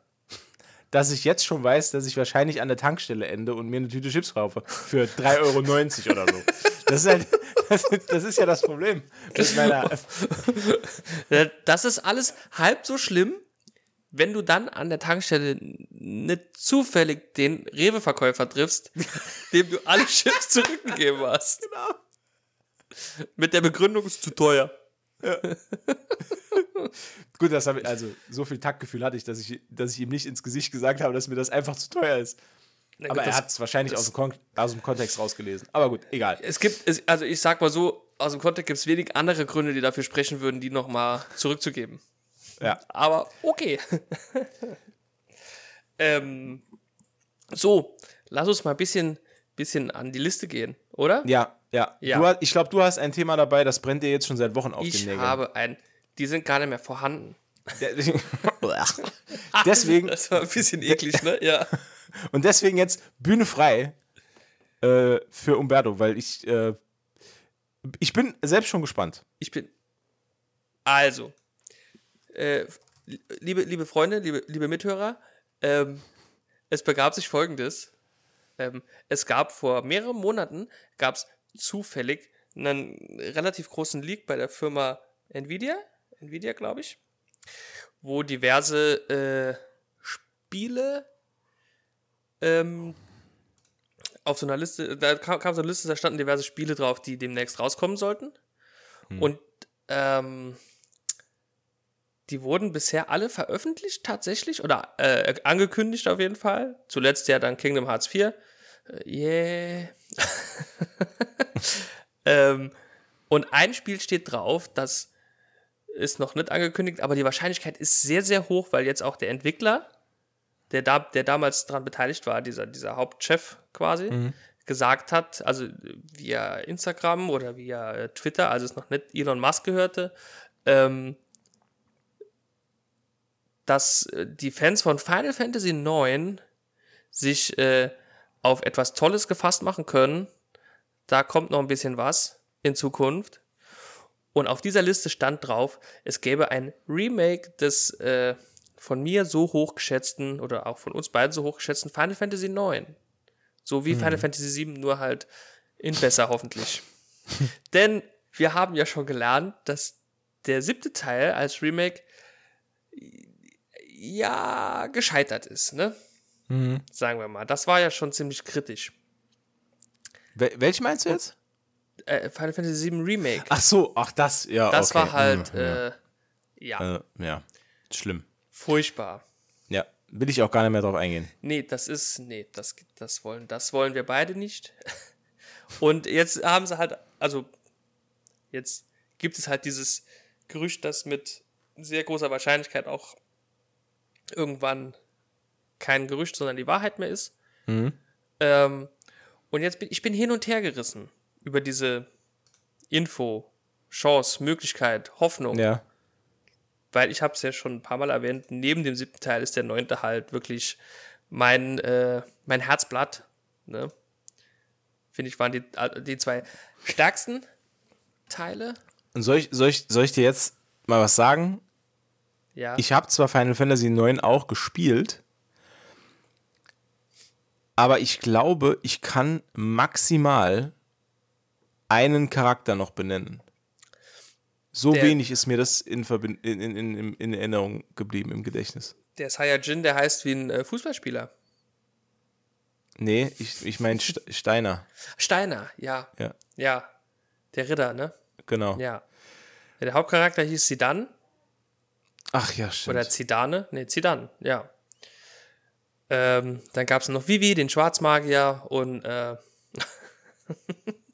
dass ich jetzt schon weiß, dass ich wahrscheinlich an der Tankstelle ende und mir eine Tüte Chips kaufe. Für 3,90 Euro oder so. Das ist halt, das, das ist ja das Problem. Meiner, Äh, Das ist alles halb so schlimm, wenn du dann an der Tankstelle nicht zufällig den Rewe-Verkäufer triffst, dem du alle Chips zurückgegeben hast. Genau. Mit der Begründung, es ist zu teuer. gut, das habe ich, also so viel Taktgefühl hatte ich, dass ich, dass ich ihm nicht ins Gesicht gesagt habe, dass mir das einfach zu teuer ist. Na Aber gut, er hat es wahrscheinlich aus dem, Kon aus dem Kontext rausgelesen. Aber gut, egal. Es gibt, es, also ich sag mal so, aus dem Kontext gibt es wenig andere Gründe, die dafür sprechen würden, die nochmal zurückzugeben. Ja. Aber okay. ähm, so, lass uns mal ein bisschen, bisschen an die Liste gehen, oder? Ja, ja. Ja. Du, ich glaube, du hast ein Thema dabei, das brennt dir jetzt schon seit Wochen auf den ich Nägeln. habe ein, die sind gar nicht mehr vorhanden. deswegen, Das war ein bisschen eklig, ne? Ja. und deswegen jetzt Bühne frei äh, für Umberto, weil ich, äh, ich bin selbst schon gespannt. Ich bin. Also, äh, liebe, liebe Freunde, liebe, liebe Mithörer, ähm, es begab sich folgendes. Ähm, es gab vor mehreren Monaten, gab es zufällig einen relativ großen Leak bei der Firma Nvidia, Nvidia glaube ich, wo diverse äh, Spiele ähm, auf so einer Liste, da kam, kam so eine Liste, da standen diverse Spiele drauf, die demnächst rauskommen sollten. Und ähm, die wurden bisher alle veröffentlicht tatsächlich oder äh, angekündigt auf jeden Fall. Zuletzt ja dann Kingdom Hearts 4. Äh, yeah. ähm, und ein Spiel steht drauf, das ist noch nicht angekündigt, aber die Wahrscheinlichkeit ist sehr, sehr hoch, weil jetzt auch der Entwickler, der, da, der damals daran beteiligt war, dieser, dieser Hauptchef quasi, gesagt hat, also via Instagram oder via äh, Twitter, als es noch nicht Elon Musk gehörte, ähm, dass äh, die Fans von Final Fantasy IX sich äh, auf etwas Tolles gefasst machen können. Da kommt noch ein bisschen was in Zukunft. Und auf dieser Liste stand drauf, es gäbe ein Remake des äh, von mir so hochgeschätzten oder auch von uns beiden so hochgeschätzten Final Fantasy IX. So wie Final Fantasy VII, nur halt in besser hoffentlich. Denn wir haben ja schon gelernt, dass der siebte Teil als Remake ja gescheitert ist, ne? Sagen wir mal. Das war ja schon ziemlich kritisch. Wel welche meinst du jetzt? Äh, Final Fantasy VII Remake. Ach so, ach das, ja. das okay. war halt, Hm, ja. äh, ja, Äh, ja, schlimm. furchtbar. Ja. will ich auch gar nicht mehr drauf eingehen. Nee, das ist, nee, das, das, wollen, das wollen wir beide nicht. Und jetzt haben sie halt, also jetzt gibt es halt dieses Gerücht, das mit sehr großer Wahrscheinlichkeit auch irgendwann kein Gerücht, sondern die Wahrheit mehr ist. Mhm. Ähm, und jetzt bin ich bin hin und her gerissen über diese Info, Chance, Möglichkeit, Hoffnung. Ja. Weil ich habe es ja schon ein paar Mal erwähnt, neben dem siebten Teil ist der neunte halt wirklich mein, äh, mein Herzblatt. Ne? Finde ich, waren die, äh, die zwei stärksten Teile. Und soll ich, soll, ich, soll ich dir jetzt mal was sagen? Ja. Ich habe zwar Final Fantasy IX auch gespielt, aber ich glaube, ich kann maximal einen Charakter noch benennen. So Der- wenig ist mir das in, in, in, in, in Erinnerung geblieben im Gedächtnis. der Saiyajin, der heißt wie ein äh, Fußballspieler. Nee, ich, ich meine St Steiner. Steiner, ja. Ja, Ja. Der Ritter, ne? genau. Ja. Der Hauptcharakter hieß Sidan Ach ja, stimmt. oder Zidane. Ne, Zidan, ja. Ähm, dann gab es noch Vivi, den Schwarzmagier und äh,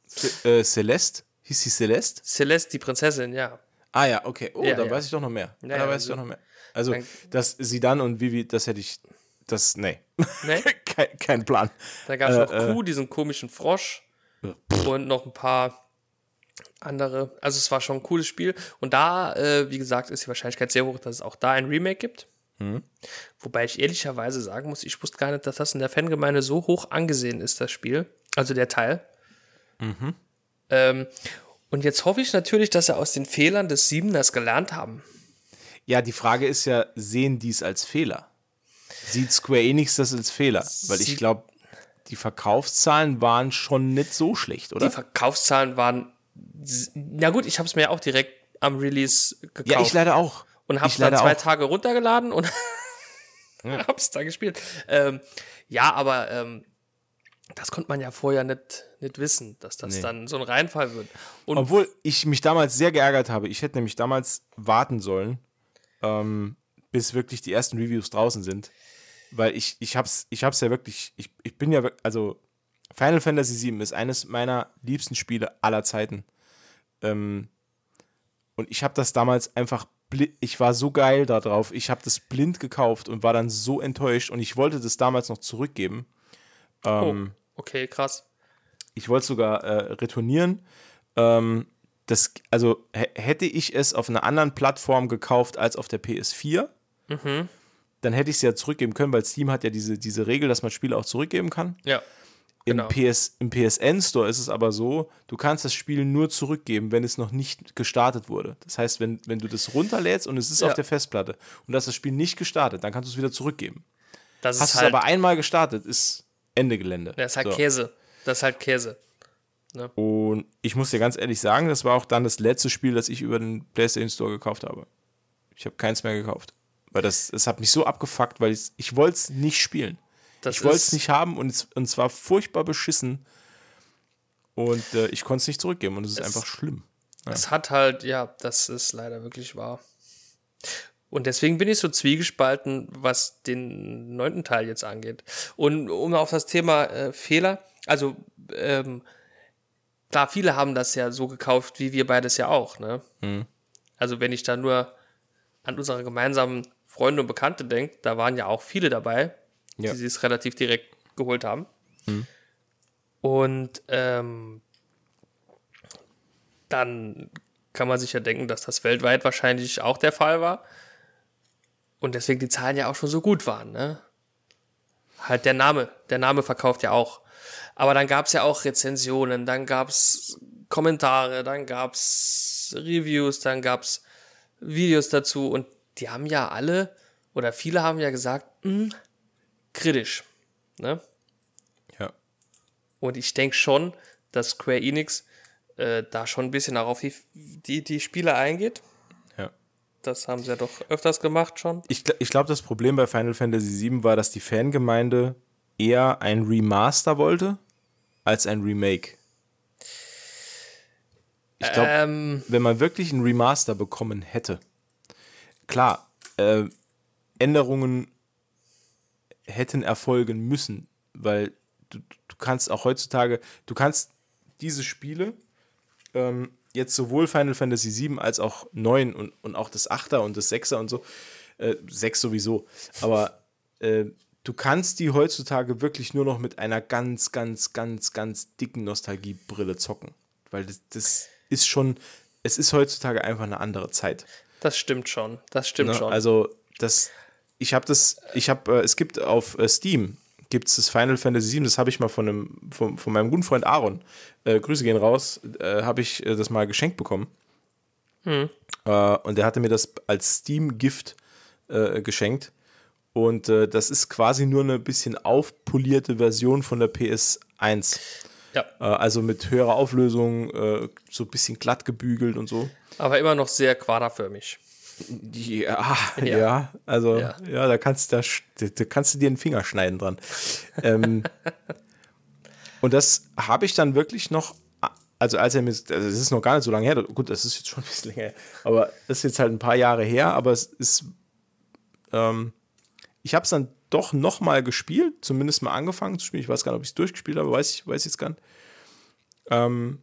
äh, Celeste? Hieß sie Celeste? Celeste, die Prinzessin, ja. Ah ja, okay. Oh, Ja, da ja. weiß ich doch noch mehr. Ja, da weiß ich also- doch noch mehr. Also, Dann- das Sidan und Vivi, das hätte ich. Das, nee. Ne? kein, kein Plan. Dann gab es Äh, noch äh. Kuh, diesen komischen Frosch und noch ein paar andere. Also es war schon ein cooles Spiel. Und da, äh, wie gesagt, ist die Wahrscheinlichkeit sehr hoch, dass es auch da ein Remake gibt. Mhm. Wobei ich ehrlicherweise sagen muss, ich wusste gar nicht, dass das in der Fangemeinde so hoch angesehen ist, das Spiel. Also der Teil. Mhm. Ähm, und jetzt hoffe ich natürlich, dass sie aus den Fehlern des Siebeners gelernt haben. Ja, die Frage ist ja, sehen die es als Fehler? Sieht Square Enix das als Fehler? Weil ich glaube, die Verkaufszahlen waren schon nicht so schlecht, oder? Die Verkaufszahlen waren. Na gut, ich habe es mir auch direkt am Release gekauft. ja, ich leider auch. und hab's ich dann zwei auch. Tage runtergeladen und hab's da gespielt. Ähm, ja, aber ähm, das konnte man ja vorher nicht, nicht wissen, dass das Nee. dann so ein Reinfall wird. Und Obwohl ich mich damals sehr geärgert habe. Ich hätte nämlich damals warten sollen, ähm, bis wirklich die ersten Reviews draußen sind. Weil ich, ich hab's, ich hab's ja wirklich, ich, ich bin ja also Final Fantasy VII ist eines meiner liebsten Spiele aller Zeiten. Ähm, und ich habe das damals einfach, ich war so geil da drauf. Ich habe das blind gekauft und war dann so enttäuscht und ich wollte das damals noch zurückgeben. Ähm, oh, okay, krass. ich wollte sogar äh, retournieren. Ähm, das, also hätte ich es auf einer anderen Plattform gekauft als auf der PS4, dann hätte ich es ja zurückgeben können, weil Steam hat ja diese, diese Regel, dass man Spiele auch zurückgeben kann. Ja. Im, Genau. PS, Im PSN Store ist es aber so, du kannst das Spiel nur zurückgeben, wenn es noch nicht gestartet wurde. Das heißt, wenn, wenn du das runterlädst und es ist Ja. auf der Festplatte und du hast das Spiel nicht gestartet, dann kannst du es wieder zurückgeben. Das Hast du halt, es aber einmal gestartet, ist Ende Gelände. das ist halt So. Käse. Das ist halt Käse. Und ich muss dir ganz ehrlich sagen, das war auch dann das letzte Spiel, das ich über den PlayStation Store gekauft habe. Ich habe keins mehr gekauft. Weil das, das hat mich so abgefuckt, weil ich, ich wollte es nicht spielen. Das ich wollte es nicht haben und es, und es war furchtbar beschissen. Und äh, ich konnte es nicht zurückgeben und es ist Es- einfach schlimm. Es hat halt, ja, das ist leider wirklich wahr. Und deswegen bin ich so zwiegespalten, was den neunten Teil jetzt angeht. Und um auf das Thema äh, Fehler, also ähm, klar, viele haben das ja so gekauft, wie wir beides ja auch, ne? Also wenn ich da nur an unsere gemeinsamen Freunde und Bekannte denke, da waren ja auch viele dabei, Ja. die es relativ direkt geholt haben. Und ähm, dann kann man sich ja denken, dass das weltweit wahrscheinlich auch der Fall war. Und deswegen die Zahlen ja auch schon so gut waren, ne? Halt der Name, der Name verkauft ja auch. Aber dann gab es ja auch Rezensionen, dann gab es Kommentare, dann gab es Reviews, dann gab es Videos dazu und die haben ja alle oder viele haben ja gesagt, "Hm, kritisch. Ne? Ja. Und ich denke schon, dass Square Enix äh, da schon ein bisschen auch auf die, die, die Spiele eingeht. Das haben sie ja doch öfters gemacht schon. Ich, ich glaube, das Problem bei Final Fantasy VII war, dass die Fangemeinde eher ein Remaster wollte als ein Remake. Ich glaube, Ähm, wenn man wirklich ein Remaster bekommen hätte, klar, äh, Änderungen hätten erfolgen müssen, weil du, du kannst auch heutzutage, du kannst diese Spiele ähm, jetzt sowohl Final Fantasy VII als auch 9 und, und auch das 8er und das 6er und so, äh, 6 sowieso, aber äh, du kannst die heutzutage wirklich nur noch mit einer ganz, ganz, ganz, ganz dicken Nostalgiebrille zocken, weil das, das ist schon, es ist heutzutage einfach eine andere Zeit. Das stimmt schon, das stimmt ne? schon. Also das, ich habe das, ich habe, äh, es gibt auf äh, Steam gibt es das Final Fantasy VII, das habe ich mal von, einem, von, von meinem guten Freund Aaron, äh, Grüße gehen raus, äh, habe ich äh, das mal geschenkt bekommen. Hm. Äh, und der hatte mir das als Steam-Gift äh, geschenkt. Und äh, das ist quasi nur eine bisschen aufpolierte Version von der PS1. Ja. also mit höherer Auflösung, so ein bisschen glatt gebügelt und so. Aber immer noch sehr quaderförmig. Ja, ja, ja, also ja. ja, da kannst du da, da kannst du dir den Finger schneiden dran. ähm, und das habe ich dann wirklich noch, also als er mir, also es ist noch gar nicht so lange her, gut, das ist jetzt schon ein bisschen länger her, aber das ist jetzt halt ein paar Jahre her, aber es ist, ähm, ich habe es dann doch noch mal gespielt, zumindest mal angefangen zu spielen. Ich weiß gar nicht, ob ich es durchgespielt habe, weiß ich, weiß ich jetzt gar nicht. Ähm,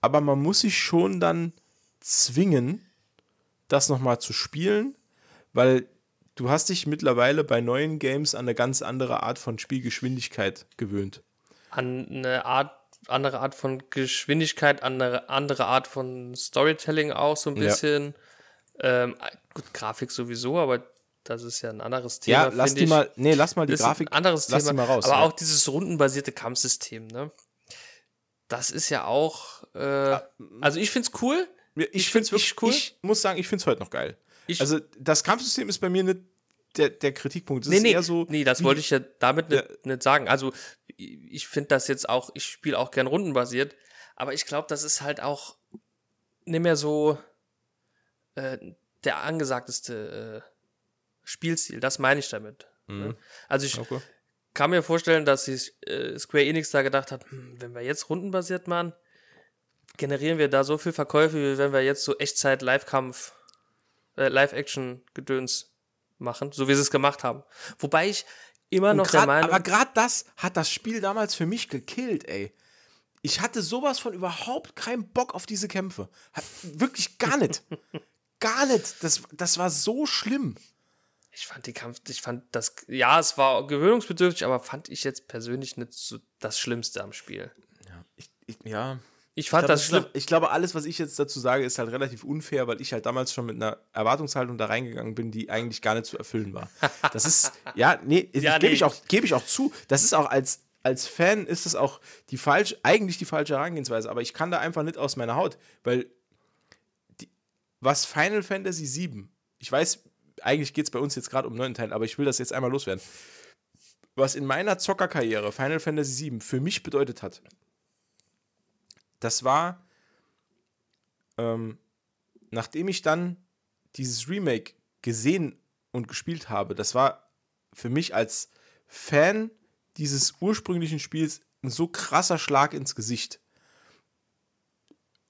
aber man muss sich schon dann zwingen, das nochmal zu spielen, weil du hast dich mittlerweile bei neuen Games an eine ganz andere Art von Spielgeschwindigkeit gewöhnt. An eine Art, andere Art von Geschwindigkeit, andere, andere Art von Storytelling auch so ein bisschen. Ja. Ähm, gut, Grafik sowieso, aber das ist ja ein anderes Thema. Ja, lass die ich. mal, nee, lass mal die Grafik, anderes lass Thema, die mal raus. Aber ja. auch dieses rundenbasierte Kampfsystem, ne? Das ist ja auch, äh, also ich find's cool, ich, ich finde es wirklich cool. Ich muss sagen, ich finde es heute noch geil. Ich also, das Kampfsystem ist bei mir nicht der, der Kritikpunkt. Das nee, nee, so nee, das wollte ich ja damit nicht, ja. nicht sagen. Also, ich finde das jetzt auch, ich spiele auch gern rundenbasiert, aber ich glaube, das ist halt auch nicht mehr so äh, der angesagteste äh, Spielstil. Das meine ich damit. Mhm. Ne? Also, ich okay. kann mir vorstellen, dass sich äh, Square Enix da gedacht hat, hm, wenn wir jetzt rundenbasiert machen, generieren wir da so viel Verkäufe, wie wenn wir jetzt so Echtzeit Live-Kampf, äh, Live-Action-Gedöns machen, so wie sie es gemacht haben. Wobei ich immer noch grad, der Meinung. Aber gerade das hat das Spiel damals für mich gekillt, ey. Ich hatte sowas von überhaupt keinen Bock auf diese Kämpfe. Hat, wirklich gar nicht. gar nicht. Das, das war so schlimm. Ich fand die Kampf, ich fand das, ja, es war gewöhnungsbedürftig, aber fand ich jetzt persönlich nicht so das Schlimmste am Spiel. Ja, ich, ich, ja ich fand ich glaub, das schlimm. Ich glaube, alles, was ich jetzt dazu sage, ist halt relativ unfair, weil ich halt damals schon mit einer Erwartungshaltung da reingegangen bin, die eigentlich gar nicht zu erfüllen war. Das ist, ja, nee, ja, nee. gebe ich, auch, geb ich auch zu. Das ist auch als, als Fan ist das auch die falsch, eigentlich die falsche Herangehensweise, aber ich kann da einfach nicht aus meiner Haut, weil die, was Final Fantasy VII, ich weiß, eigentlich geht es bei uns jetzt gerade um neunten Teil, aber ich will das jetzt einmal loswerden. Was in meiner Zockerkarriere Final Fantasy VII für mich bedeutet hat, das war, ähm, nachdem ich dann dieses Remake gesehen und gespielt habe, das war für mich als Fan dieses ursprünglichen Spiels ein so krasser Schlag ins Gesicht,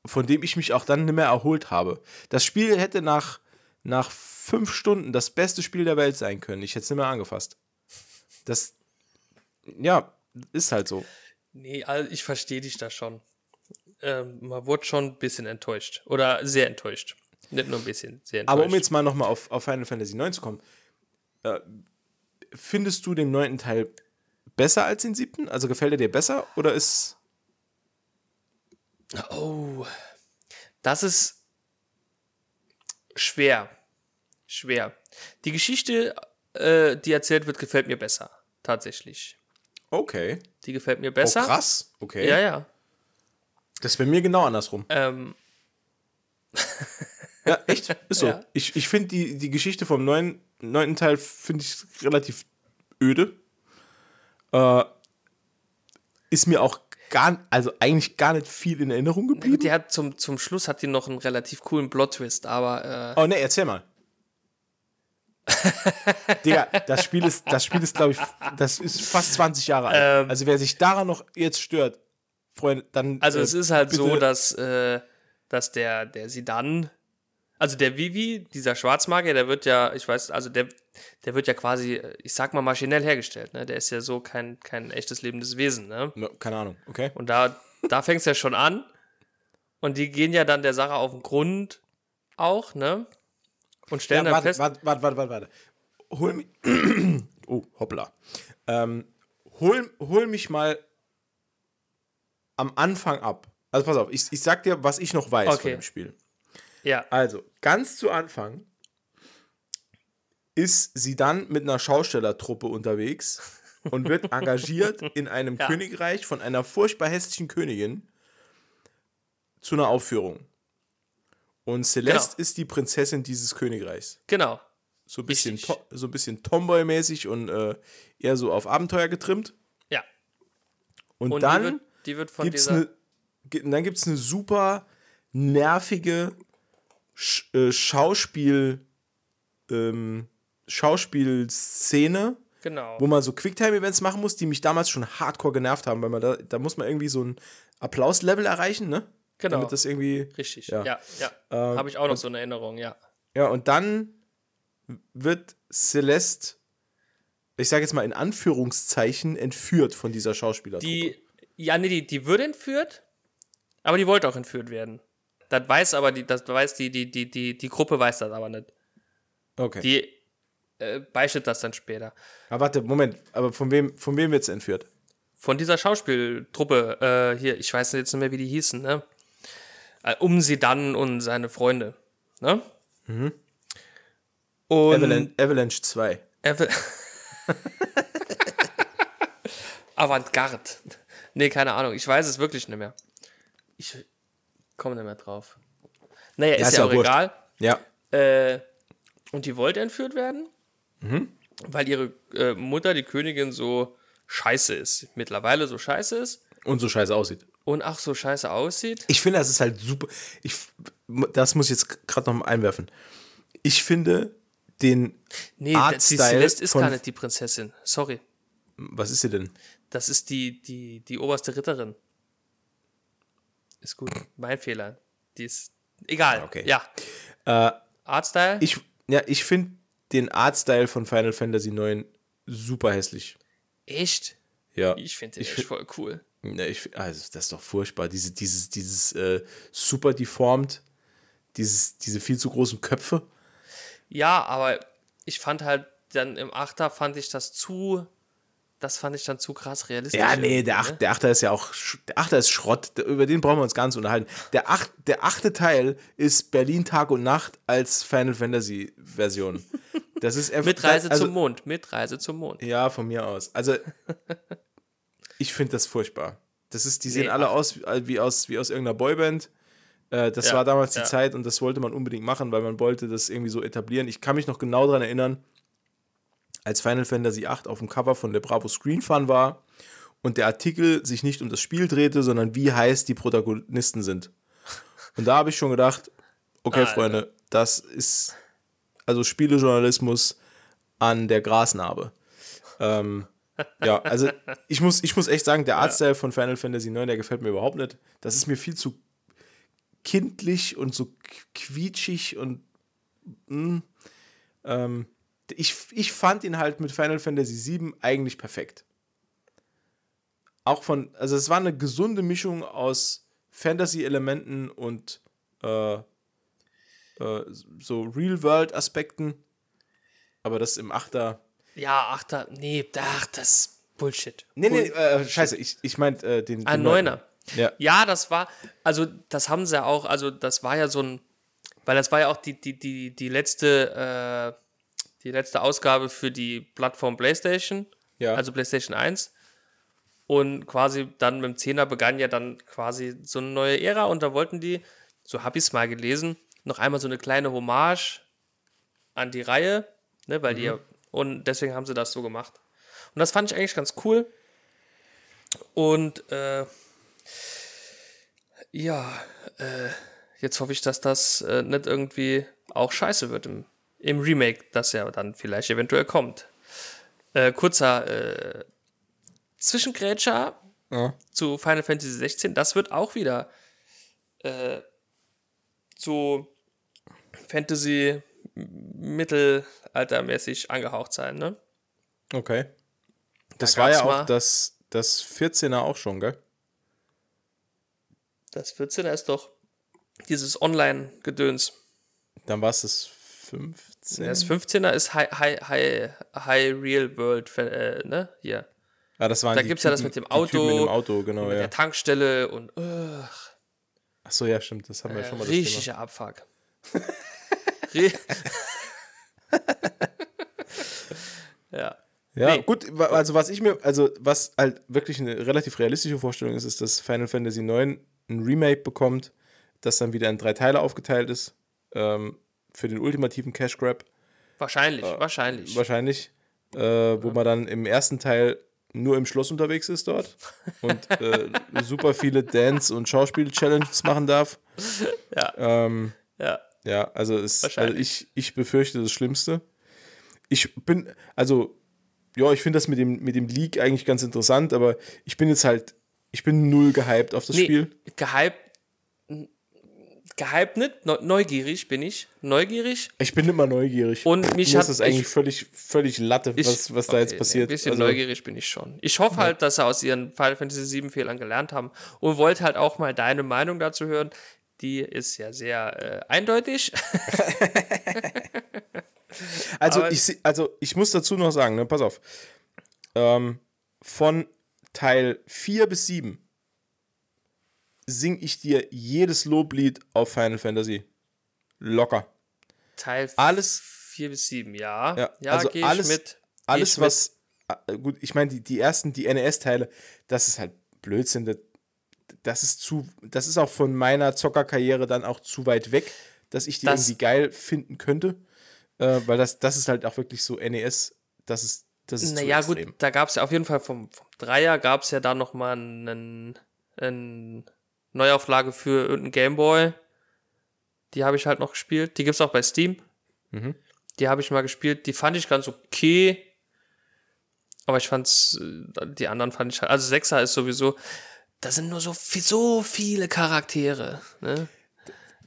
von dem ich mich auch dann nicht mehr erholt habe. Das Spiel hätte nach, nach fünf Stunden das beste Spiel der Welt sein können. Ich hätte es nicht mehr angefasst. Das, ja, ist halt so. Nee, also ich verstehe dich da schon äh, man wurde schon ein bisschen enttäuscht. Oder sehr enttäuscht. Nicht nur ein bisschen, sehr enttäuscht. Aber um jetzt mal nochmal auf, auf Final Fantasy 9 zu kommen, äh, findest du den neunten Teil besser als den siebten? Also gefällt er dir besser oder ist. Oh, das ist schwer. Schwer. Die Geschichte, äh, die erzählt wird, gefällt mir besser. Tatsächlich. Okay. Die gefällt mir besser. Oh, krass. Okay. Ja, ja. Das ist bei mir genau andersrum. Ähm. ja, echt? Ist so. Ja. Ich, ich finde die, die Geschichte vom neuen, neunten Teil finde ich relativ öde. Äh, ist mir auch gar, also eigentlich gar nicht viel in Erinnerung geblieben. Die hat zum, zum Schluss hat die noch einen relativ coolen Plot-Twist, aber. Äh oh ne, erzähl mal. Digga, das Spiel ist, das Spiel ist, glaube ich, das ist fast 20 Jahre alt. Ähm, also wer sich daran noch jetzt stört, Freunde, dann. Also, äh, es ist halt so, dass, äh, dass der, der Sidan, also der Vivi, dieser Schwarzmagier, der wird ja, ich weiß, also der, der wird ja quasi, ich sag mal, maschinell hergestellt. Ne? Der ist ja so kein, kein echtes lebendes Wesen. Ne? No, keine Ahnung, okay. Und da, da fängt es ja schon an. Und die gehen ja dann der Sache auf den Grund auch, ne? Und stellen Ja, dann warte, fest. warte, warte, warte, warte, warte. Hol mich. oh, hoppla. Ähm, hol, hol mich mal am Anfang ab. Also pass auf, ich, ich sag dir, was ich noch weiß von Okay. dem Spiel. Ja, Also, ganz zu Anfang ist sie dann mit einer Schaustellertruppe unterwegs und wird engagiert in einem Ja. Königreich von einer furchtbar hässlichen Königin zu einer Aufführung. Und Celeste Genau. ist die Prinzessin dieses Königreichs. genau. So ein bisschen, to so ein bisschen Tomboy-mäßig und äh, eher so auf Abenteuer getrimmt. Ja. Und, Und dann die wird, von gibt es dieser. eine, ge- dann gibt's eine super nervige Sch äh, Schauspiel ähm, Schauspielszene, genau. wo man so Quicktime-Events machen muss, die mich damals schon hardcore genervt haben, weil man da, da muss man irgendwie so ein Applaus-Level erreichen, ne? genau. Damit das irgendwie. Richtig. Ja. Ja, ja. Ähm, Habe ich auch noch so eine Erinnerung, ja. Ja, und dann wird Celeste, ich sage jetzt mal in Anführungszeichen, entführt von dieser Schauspielertruppe. Die, ja, nee, die, die wird entführt, aber die wollte auch entführt werden. Das weiß aber die, das weiß die, die, die, die, die Gruppe weiß das aber nicht. okay. Die äh, beichtet das dann später. aber warte, Moment, aber von wem, von wem wird sie entführt? Von dieser Schauspieltruppe, äh, hier, ich weiß jetzt nicht mehr, wie die hießen, ne? Äh, um sie dann und seine Freunde, ne? Mhm. Und Avalan Avalanche 2. Ava- Avantgarde. Nee, keine Ahnung. Ich weiß es wirklich nicht mehr. Ich komme nicht mehr drauf. Naja, ist ist ja, ja auch wurscht. egal. Ja. Äh, und die wollte entführt werden, Mhm. weil ihre äh, Mutter, die Königin, so scheiße ist. Mittlerweile so scheiße ist Und so scheiße aussieht. und auch so scheiße aussieht. Ich finde, das ist halt super. Ich, das muss ich jetzt gerade noch mal einwerfen. Ich finde den. Nee, Artstyle die Celeste ist gar nicht die Prinzessin. Sorry. Was ist sie denn? Das ist die, die, die oberste Ritterin. Ist gut. Mein Fehler. Die ist. Egal. Okay. Ja. Äh, Artstyle? ich ja, ich finde den Artstyle von Final Fantasy 9 super hässlich. Echt? Ja. Ich finde den Ich echt find- voll cool. Ne, ich, also das ist doch furchtbar. Diese, dieses, dieses äh, super deformed, dieses, diese viel zu großen Köpfe. Ja, aber ich fand halt dann im Achter fand ich das zu. Das fand ich dann zu krass realistisch. Ja, nee, der, ne? Acht, der Achter ist ja auch, der Achter ist Schrott, über den brauchen wir uns gar nicht unterhalten. Der, Acht, der achte Teil ist Berlin Tag und Nacht als Final Fantasy Version. Das ist Mit Reise also, zum Mond. Mit Reise zum Mond. Ja, von mir aus. Also, ich finde das furchtbar. Das ist, die sehen Nee, alle ach. aus wie, wie aus wie aus irgendeiner Boyband. Äh, das Ja, war damals die ja. Zeit und das wollte man unbedingt machen, weil man wollte das irgendwie so etablieren. Ich kann mich noch genau daran erinnern, als Final Fantasy VIII auf dem Cover von der Bravo Screen Fun war und der Artikel sich nicht um das Spiel drehte, sondern wie heiß die Protagonisten sind. Und da habe ich schon gedacht, okay, Alter. Freunde, das ist also Spielejournalismus an der Grasnarbe. Ähm, ja, also ich muss, ich muss echt sagen, der Artstyle von Final Fantasy IX, der gefällt mir überhaupt nicht. Das ist mir viel zu kindlich und so qu- quietschig und mh, ähm, ich, ich fand ihn halt mit Final Fantasy VII eigentlich perfekt. Auch von, also es war eine gesunde Mischung aus Fantasy-Elementen und äh, äh, so Real-World-Aspekten. Aber das im Achter. Ja, Achter. Nee, ach, das ist Bullshit. Nee, nee, äh, scheiße, ich, ich meinte äh, den. Den Neuner. Ja. Ja, das war, also das haben sie ja auch, also das war ja so ein, weil das war ja auch die, die, die, die letzte, äh, die letzte Ausgabe für die Plattform PlayStation, Ja. also PlayStation 1. Und quasi dann mit dem Zehner begann ja dann quasi so eine neue Ära und da wollten die, so habe ich es mal gelesen, noch einmal so eine kleine Hommage an die Reihe, ne, weil die ja, und deswegen haben sie das so gemacht. Und das fand ich eigentlich ganz cool. Und äh, ja, äh, jetzt hoffe ich, dass das äh, nicht irgendwie auch scheiße wird im, im Remake, das ja dann vielleicht eventuell kommt. Äh, kurzer äh, Zwischengrätscher Ja. zu Final Fantasy 16, das wird auch wieder äh, so Fantasy mittelaltermäßig angehaucht sein, ne? Okay. Das Da war ja auch das, das 14er auch schon, gell? Das 14er ist doch dieses Online-Gedöns. Dann war es das 15. Das 15er ist High, High, High, High Real World, äh, ne? Hier. ah, das waren Da die gibt's ja das mit dem Auto, mit dem Auto, genau, mit ja. der Tankstelle und uh, Achso, ja, stimmt, das haben wir äh, schon mal richtiger Abfuck. Ja. Ja, Nee. gut, also was ich mir, also was halt wirklich eine relativ realistische Vorstellung ist, ist, dass Final Fantasy IX ein Remake bekommt, das dann wieder in drei Teile aufgeteilt ist, ähm, für den ultimativen Cash Grab Wahrscheinlich, Äh, wahrscheinlich. wahrscheinlich, äh, wo man dann im ersten Teil nur im Schloss unterwegs ist dort und äh, super viele Dance- und Schauspiel-Challenges machen darf. Ja. Ähm, ja. Ja, also, es, also ich, ich befürchte das Schlimmste. Ich bin, also, ja, ich finde das mit dem, mit dem Leak eigentlich ganz interessant, aber ich bin jetzt halt, ich bin null gehypt auf das Nee, Spiel. gehypt. Gehypt nicht, neu- neugierig bin ich. Neugierig. Ich bin immer neugierig. Und mich Mir hat- ist das eigentlich ich- völlig, völlig Latte, Ich, was, was da okay, jetzt nee, passiert. Ein bisschen Also, neugierig bin ich schon. Ich hoffe halt, dass sie aus ihren Final Fantasy VII Fehlern gelernt haben und wollte halt auch mal deine Meinung dazu hören. Die ist ja sehr äh, eindeutig. Also Aber- ich, also ich muss dazu noch sagen, ne, pass auf. Ähm, von Teil 4 bis 7 sing ich dir jedes Loblied auf Final Fantasy. Locker. Teil Alles- 4 bis 7, ja. Ja, Ja, also geh ich alles- mit. Alles, ich mit. was. äh, Gut, ich meine, die, die ersten, die NES-Teile, das ist halt Blödsinn. Das, das ist zu. Das ist auch von meiner Zockerkarriere dann auch zu weit weg, dass ich die Das- irgendwie geil finden könnte. Äh, weil das, das ist halt auch wirklich so NES, das ist. Das ist Naja, gut, da gab es ja auf jeden Fall vom, vom Dreier gab es ja da nochmal einen, einen Neuauflage für irgendeinen Gameboy. Die habe ich halt noch gespielt. Die gibt es auch bei Steam. Mhm. Die habe ich mal gespielt. Die fand ich ganz okay. Aber ich fand's, äh, die anderen fand ich halt, also Sechser ist sowieso, da sind nur so, viel, so viele Charaktere. Ne?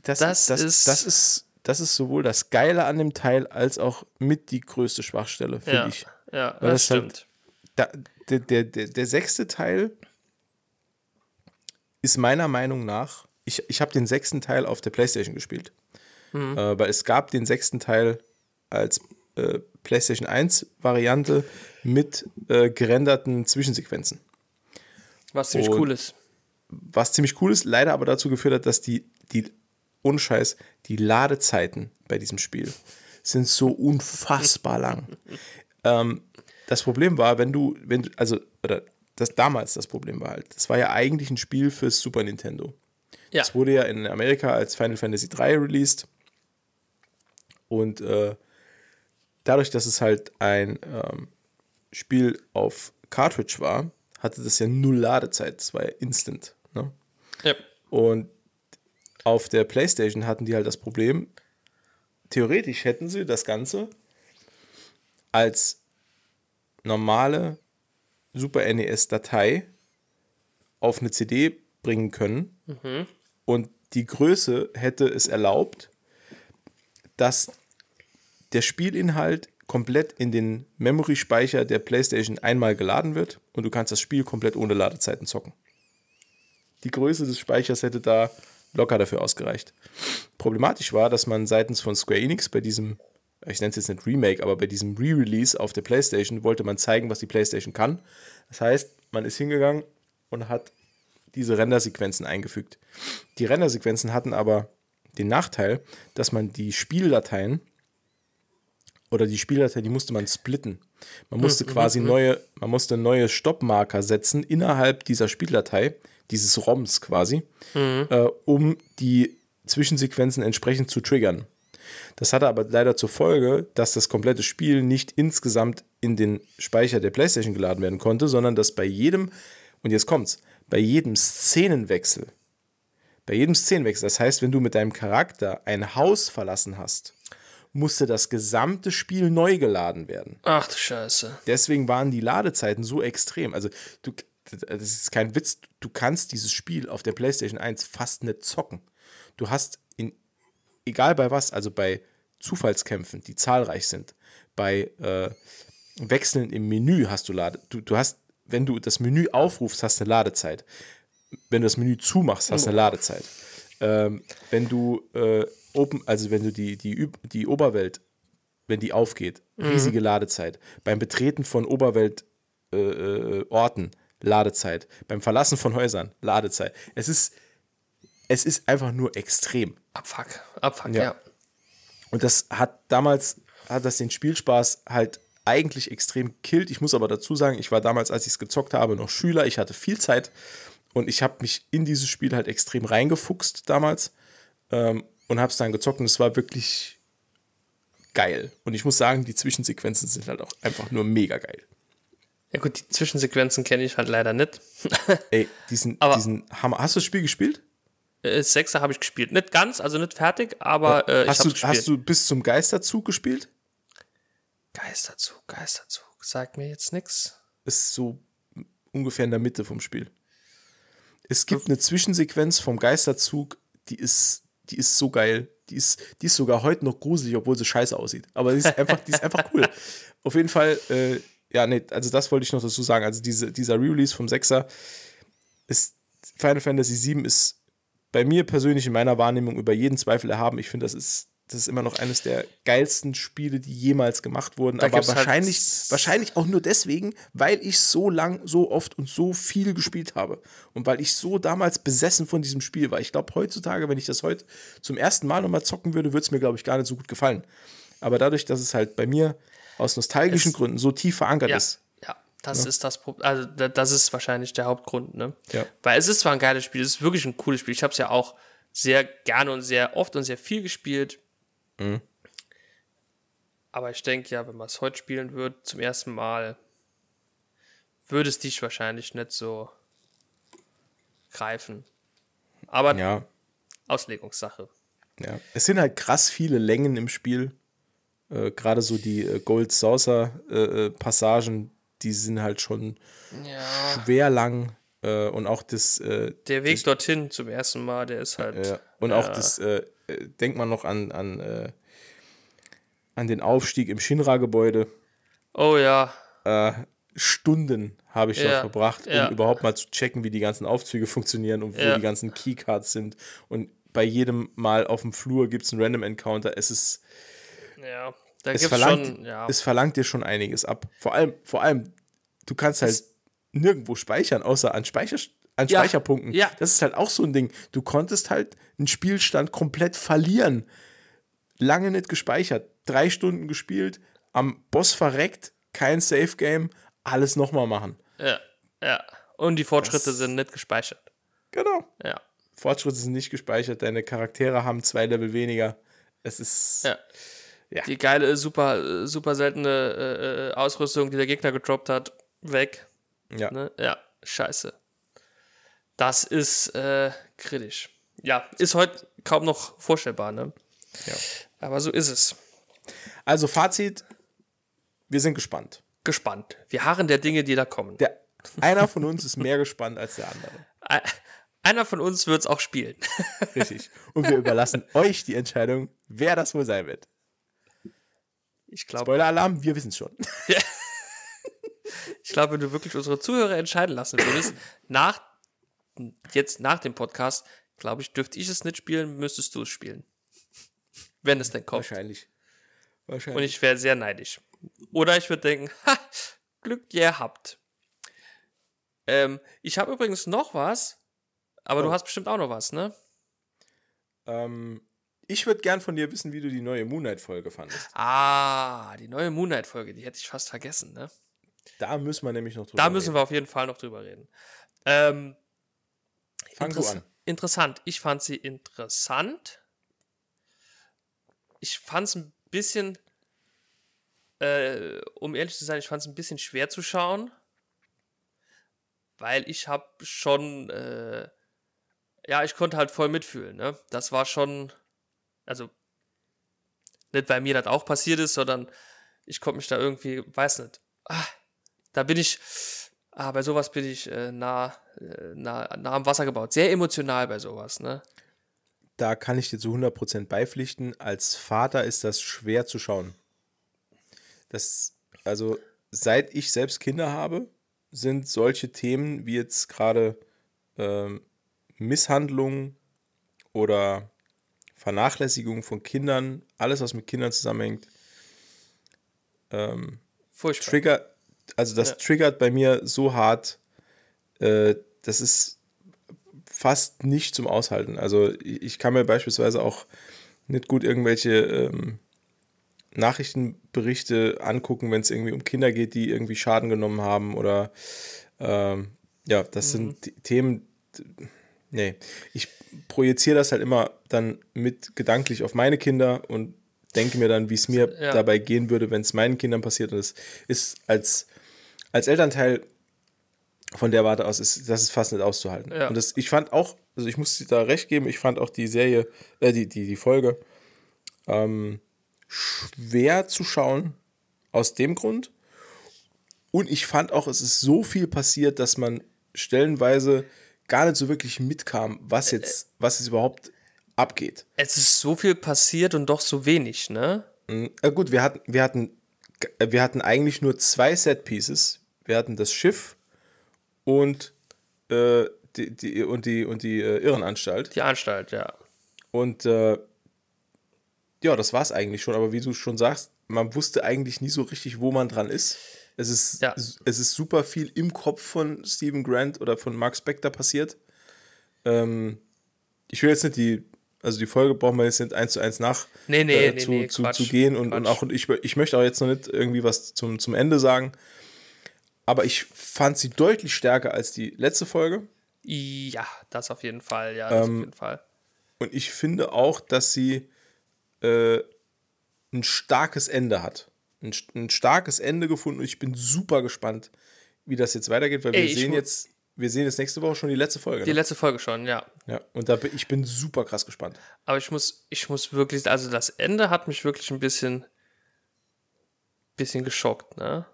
Das, das das, ist- das ist. Das ist sowohl das Geile an dem Teil als auch mit die größte Schwachstelle, finde Ja, ich. ja, Weil das halt- stimmt. da, der, der, der, der sechste Teil ist meiner Meinung nach, ich, ich habe den sechsten Teil auf der PlayStation gespielt. Äh, weil es gab den sechsten Teil als äh, PlayStation 1 Variante mit äh, gerenderten Zwischensequenzen. Was ziemlich und- cool ist. Was ziemlich cool ist, leider aber dazu geführt hat, dass die, die ohne Scheiß, die Ladezeiten bei diesem Spiel sind so unfassbar lang. ähm, das Problem war, wenn du, wenn du, also, oder das damals das Problem war halt, das war ja eigentlich ein Spiel fürs Super Nintendo. Ja. Es wurde ja in Amerika als Final Fantasy 3 released. Und äh, dadurch, dass es halt ein ähm, Spiel auf Cartridge war, hatte das ja null Ladezeit. Das war ja instant. Ne? Ja. Und auf der PlayStation hatten die halt das Problem, theoretisch hätten sie das Ganze als normale Super NES-Datei auf eine CD bringen können. Und die Größe hätte es erlaubt, dass der Spielinhalt komplett in den Memory-Speicher der PlayStation einmal geladen wird und du kannst das Spiel komplett ohne Ladezeiten zocken. Die Größe des Speichers hätte da locker dafür ausgereicht. Problematisch war, dass man seitens von Square Enix bei diesem, ich nenne es jetzt nicht Remake, aber bei diesem Re-Release auf der PlayStation wollte man zeigen, was die PlayStation kann. Das heißt, man ist hingegangen und hat diese Rendersequenzen eingefügt. Die Rendersequenzen hatten aber den Nachteil, dass man die Spieldateien oder die Spieldatei, die musste man splitten. Man musste quasi neue, man musste neue Stoppmarker setzen innerhalb dieser Spieldatei, dieses ROMs quasi, äh, um die Zwischensequenzen entsprechend zu triggern. Das hatte aber leider zur Folge, dass das komplette Spiel nicht insgesamt in den Speicher der PlayStation geladen werden konnte, sondern dass bei jedem, und jetzt kommt's, bei jedem Szenenwechsel, bei jedem Szenenwechsel, das heißt, wenn du mit deinem Charakter ein Haus verlassen hast, musste das gesamte Spiel neu geladen werden. Ach du Scheiße. Deswegen waren die Ladezeiten so extrem. Also, du, das ist kein Witz, du kannst dieses Spiel auf der PlayStation 1 fast nicht zocken. Du hast egal bei was, also bei Zufallskämpfen, die zahlreich sind, bei äh, Wechseln im Menü hast du Lade. Du, du hast, wenn du das Menü aufrufst, hast du eine Ladezeit. Wenn du das Menü zumachst, hast du eine Ladezeit. Ähm, wenn du äh, open, also wenn du die, die, die Oberwelt, wenn die aufgeht, riesige Ladezeit. Beim Betreten von Oberweltorten, äh, Orten, Ladezeit. Beim Verlassen von Häusern, Ladezeit. Es ist, es ist einfach nur extrem. Abfuck, Abfuck, Ja. ja. Und das hat damals, hat das den Spielspaß halt eigentlich extrem killt. Ich muss aber dazu sagen, ich war damals, als ich es gezockt habe, noch Schüler. Ich hatte viel Zeit und ich habe mich in dieses Spiel halt extrem reingefuchst damals ähm, und habe es dann gezockt und es war wirklich geil. Und ich muss sagen, die Zwischensequenzen sind halt auch einfach nur mega geil. Ja gut, die Zwischensequenzen kenne ich halt leider nicht. Ey, diesen, Aber- diesen Hammer. Hast du das Spiel gespielt? Äh, Sechser habe ich gespielt. Nicht ganz, also nicht fertig, aber äh, ich hast, habe du, gespielt. hast du bis zum Geisterzug gespielt? Geisterzug, Geisterzug. Sagt mir jetzt nichts. ist so ungefähr in der Mitte vom Spiel. Es gibt eine Zwischensequenz vom Geisterzug, die ist, die ist so geil. Die ist, die ist sogar heute noch gruselig, obwohl sie scheiße aussieht. Aber die ist einfach, die ist einfach cool. Auf jeden Fall, äh, ja, nee, also das wollte ich noch dazu sagen. Also diese, dieser Re-Release vom Sechser ist Final Fantasy VII ist bei mir persönlich in meiner Wahrnehmung über jeden Zweifel erhaben. Ich finde, das ist, das ist immer noch eines der geilsten Spiele, die jemals gemacht wurden. Da aber halt- wahrscheinlich, wahrscheinlich auch nur deswegen, weil ich so lang, so oft und so viel gespielt habe. Und weil ich so damals besessen von diesem Spiel war. Ich glaube, heutzutage, wenn ich das heute zum ersten Mal nochmal zocken würde, würde es mir, glaube ich, gar nicht so gut gefallen. Aber dadurch, dass es halt bei mir aus nostalgischen Es- Gründen so tief verankert Ja, ist, ja, das ist das Problem. Also da- das ist wahrscheinlich der Hauptgrund, ne? Ja. Weil es ist zwar ein geiles Spiel, es ist wirklich ein cooles Spiel. Ich habe es ja auch sehr gerne und sehr oft und sehr viel gespielt. Mhm. Aber ich denke ja, wenn man es heute spielen würde, zum ersten Mal, würde es dich wahrscheinlich nicht so greifen. Aber ja, Auslegungssache. Ja, es sind halt krass viele Längen im Spiel. Äh, Gerade so die äh, Gold Saucer äh, äh, Passagen, die sind halt schon Ja. schwer lang. Äh, und auch das, äh, Der Weg dorthin zum ersten Mal, der ist halt. äh, und auch das, äh, denkt man noch an, an, äh, an den Aufstieg im Shinra-Gebäude. Oh ja. Äh, Stunden habe ich Ja, dort verbracht, um ja. überhaupt mal zu checken, wie die ganzen Aufzüge funktionieren und wo Ja. die ganzen Keycards sind. Und bei jedem Mal auf dem Flur gibt es einen Random Encounter. Es ist Ja. Da es verlangt, schon. Ja. es verlangt dir schon einiges ab. Vor allem, vor allem, du kannst halt Es- nirgendwo speichern, außer an, Speicher, an Ja, Speicherpunkten. ja. Das ist halt auch so ein Ding. Du konntest halt einen Spielstand komplett verlieren. Lange nicht gespeichert. Drei Stunden gespielt, am Boss verreckt, kein Safe Game, alles nochmal machen. Ja, ja. Und die Fortschritte Das- sind nicht gespeichert. Genau. Ja. Fortschritte sind nicht gespeichert, deine Charaktere haben zwei Level weniger. Es ist. Ja. Ja. Die geile, super, super seltene äh, äh, Ausrüstung, die der Gegner gedroppt hat, weg. Ja. Ne? Ja, scheiße. Das ist äh, kritisch. Ja, ist heute kaum noch vorstellbar, ne? Ja. Aber so ist es. Also, Fazit: Wir sind gespannt. Gespannt. Wir harren der Dinge, die da kommen. Der, einer von uns ist mehr gespannt als der andere. Ein- Einer von uns wird es auch spielen. Richtig. Und wir überlassen euch die Entscheidung, wer das wohl sein wird. Ich glaube, Spoiler-Alarm, wir wissen es schon. ich glaube, wenn du wirklich unsere Zuhörer entscheiden lassen würdest, nach, jetzt nach dem Podcast, glaube ich, dürfte ich es nicht spielen, müsstest du es spielen. Wenn es denn kommt. Wahrscheinlich. Und Wahrscheinlich. ich wäre sehr neidisch. Oder ich würde denken, ha, Glück ihr habt. Ähm, ich habe übrigens noch was, aber du Oh. hast bestimmt auch noch was, ne? ähm, ich würde gern von dir wissen, wie du die neue Moonlight-Folge fandest. Ah, die neue Moonlight-Folge, die hätte ich fast vergessen, ne? Da müssen wir nämlich noch drüber Da müssen wir auf jeden Fall noch drüber reden. Ähm, Fang du an. Interessant. Ich fand sie interessant. Ich fand es ein bisschen, äh, um ehrlich zu sein, ich fand es ein bisschen schwer zu schauen, weil ich habe schon, äh, ja, ich konnte halt voll mitfühlen. Ne? Das war schon, also nicht weil mir das auch passiert ist, sondern ich konnte mich da irgendwie, weiß nicht, ah, da bin ich, ah, bei sowas bin ich äh, nah, äh, nah, nah am Wasser gebaut. Sehr emotional bei sowas, ne? da kann ich dir zu 100% beipflichten. Als Vater ist das schwer zu schauen. Das, also, seit ich selbst Kinder habe, sind solche Themen wie jetzt gerade ähm, Misshandlungen oder Vernachlässigung von Kindern, alles, was mit Kindern zusammenhängt, ähm, Furchtbar. Trigger, also das Ja. triggert bei mir so hart, äh, das ist fast nicht zum Aushalten. Also ich, ich kann mir beispielsweise auch nicht gut irgendwelche ähm, Nachrichtenberichte angucken, wenn es irgendwie um Kinder geht, die irgendwie Schaden genommen haben oder ähm, ja, das sind die Themen, nee, ich projiziere das halt immer dann mit gedanklich auf meine Kinder und denke mir dann, wie es mir Ja. dabei gehen würde, wenn es meinen Kindern passiert. Und es ist als, als Elternteil von der Warte aus, ist, das ist fast nicht auszuhalten. Ja. Und das, ich fand auch, also ich muss dir da recht geben, ich fand auch die Serie, äh, die, die, die Folge ähm, schwer zu schauen aus dem Grund. Und ich fand auch, es ist so viel passiert, dass man stellenweise gar nicht so wirklich mitkam, was jetzt, was jetzt überhaupt abgeht. Es ist so viel passiert und doch so wenig, ne? Mhm. Äh, gut, wir hatten, wir hatten, wir hatten eigentlich nur zwei Set Pieces. Wir hatten das Schiff und äh, die, die und die und die äh, Irrenanstalt. Die Anstalt, ja. Und äh, ja, das war es eigentlich schon. Aber wie du schon sagst, man wusste eigentlich nie so richtig, wo man dran ist. Es ist, Ja. es ist super viel im Kopf von Stephen Grant oder von Mark Spector passiert. Ähm, ich will jetzt nicht die, also die Folge brauchen wir jetzt nicht eins zu eins nach Nee, nee, äh, nee, zu, nee, zu, Quatsch, zu gehen und, und auch und ich, ich möchte auch jetzt noch nicht irgendwie was zum, zum Ende sagen. Aber ich fand sie deutlich stärker als die letzte Folge. Ja, das auf jeden Fall, ja, das Ähm, auf jeden Fall. Und ich finde auch, dass sie äh, ein starkes Ende hat. Ein, ein starkes Ende gefunden und ich bin super gespannt, wie das jetzt weitergeht, weil Ey, wir sehen jetzt, wir sehen jetzt nächste Woche schon die letzte Folge. Die Ne? letzte Folge schon, ja. Ja, und da bin, ich bin super krass gespannt. Aber ich muss, ich muss wirklich, also das Ende hat mich wirklich ein bisschen, bisschen geschockt, ne?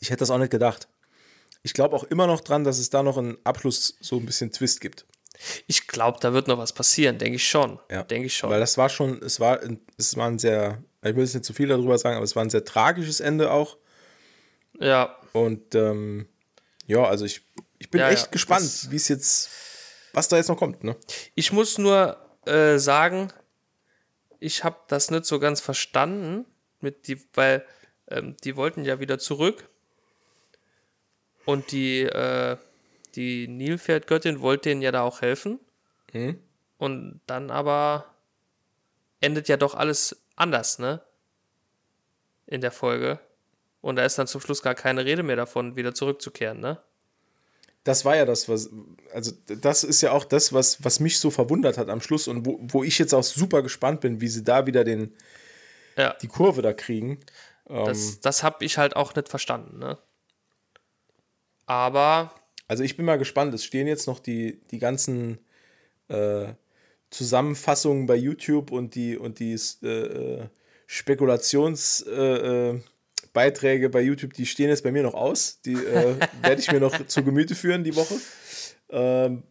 Ich hätte das auch nicht gedacht. Ich glaube auch immer noch dran, dass es da noch einen Abschluss so ein bisschen Twist gibt. Ich glaube, da wird noch was passieren, denke ich schon. Ja. Denke ich schon. Weil das war schon, es war, es war ein sehr, ich will jetzt nicht zu viel darüber sagen, aber es war ein sehr tragisches Ende auch. ja, Und ähm, ja, also ich, ich bin Ja, echt ja, gespannt, wie es jetzt, was da jetzt noch kommt. Ne? ich muss nur äh, sagen, ich habe das nicht so ganz verstanden, mit die, weil ähm, die wollten ja wieder zurück und die, äh, die Nilpferdgöttin wollte denen ja da auch helfen. Mhm. Und dann aber endet ja doch alles anders, ne? In der Folge. Und da ist dann zum Schluss gar keine Rede mehr davon, wieder zurückzukehren, ne? Das war ja das, was, also das ist ja auch das, was, was mich so verwundert hat am Schluss und wo, wo ich jetzt auch super gespannt bin, wie sie da wieder den, Ja. die Kurve da kriegen. Ähm, Das, das habe ich halt auch nicht verstanden, ne? Aber Also ich bin mal gespannt. Es stehen jetzt noch die, die ganzen äh, Zusammenfassungen bei YouTube und die, und die äh, Spekulationsbeiträge äh, Beiträge bei YouTube, die stehen jetzt bei mir noch aus. Die äh, werde ich mir noch zu Gemüte führen die Woche. Ähm,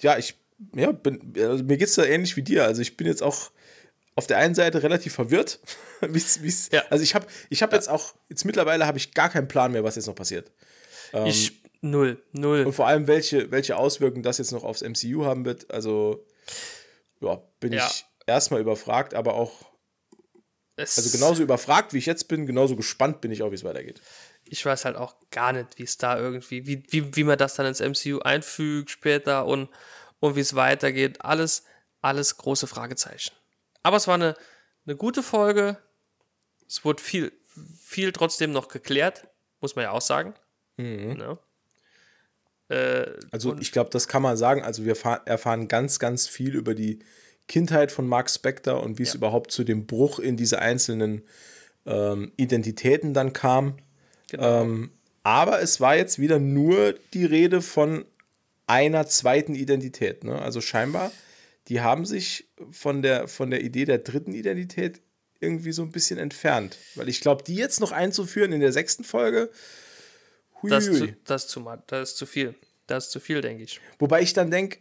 ja, ich ja, bin, also mir geht es da ähnlich wie dir. Also ich bin jetzt auch auf der einen Seite relativ verwirrt. wie's, wie's, Ja. Also ich habe ich hab jetzt auch, jetzt mittlerweile habe ich gar keinen Plan mehr, was jetzt noch passiert. ich null, null. Und vor allem, welche, welche Auswirkungen das jetzt noch aufs MCU haben wird. Also, ja, bin Ja. ich erstmal überfragt, aber auch, Es- also genauso überfragt, wie ich jetzt bin, genauso gespannt bin ich auch, wie es weitergeht. ich weiß halt auch gar nicht, wie es da irgendwie, wie, wie, wie man das dann ins MCU einfügt später und, und wie es weitergeht. Alles, alles große Fragezeichen. Aber es war eine, eine gute Folge. Es wurde viel, viel trotzdem noch geklärt, muss man ja auch sagen. Ne? Äh, Also, ich glaube, das kann man sagen. Also, wir fahr- erfahren ganz, ganz viel über die Kindheit von Mark Spector und wie es Ja. überhaupt zu dem Bruch in diese einzelnen ähm, Identitäten dann kam. genau. Ähm, aber es war jetzt wieder nur die Rede von einer zweiten Identität. Ne? Also scheinbar, die haben sich von der, von der Idee der dritten Identität irgendwie so ein bisschen entfernt. Weil ich glaube, die jetzt noch einzuführen in der sechsten Folge, das, ist zu, das, ist zu, das ist zu viel. Das ist zu viel, denke ich. Wobei ich dann denke,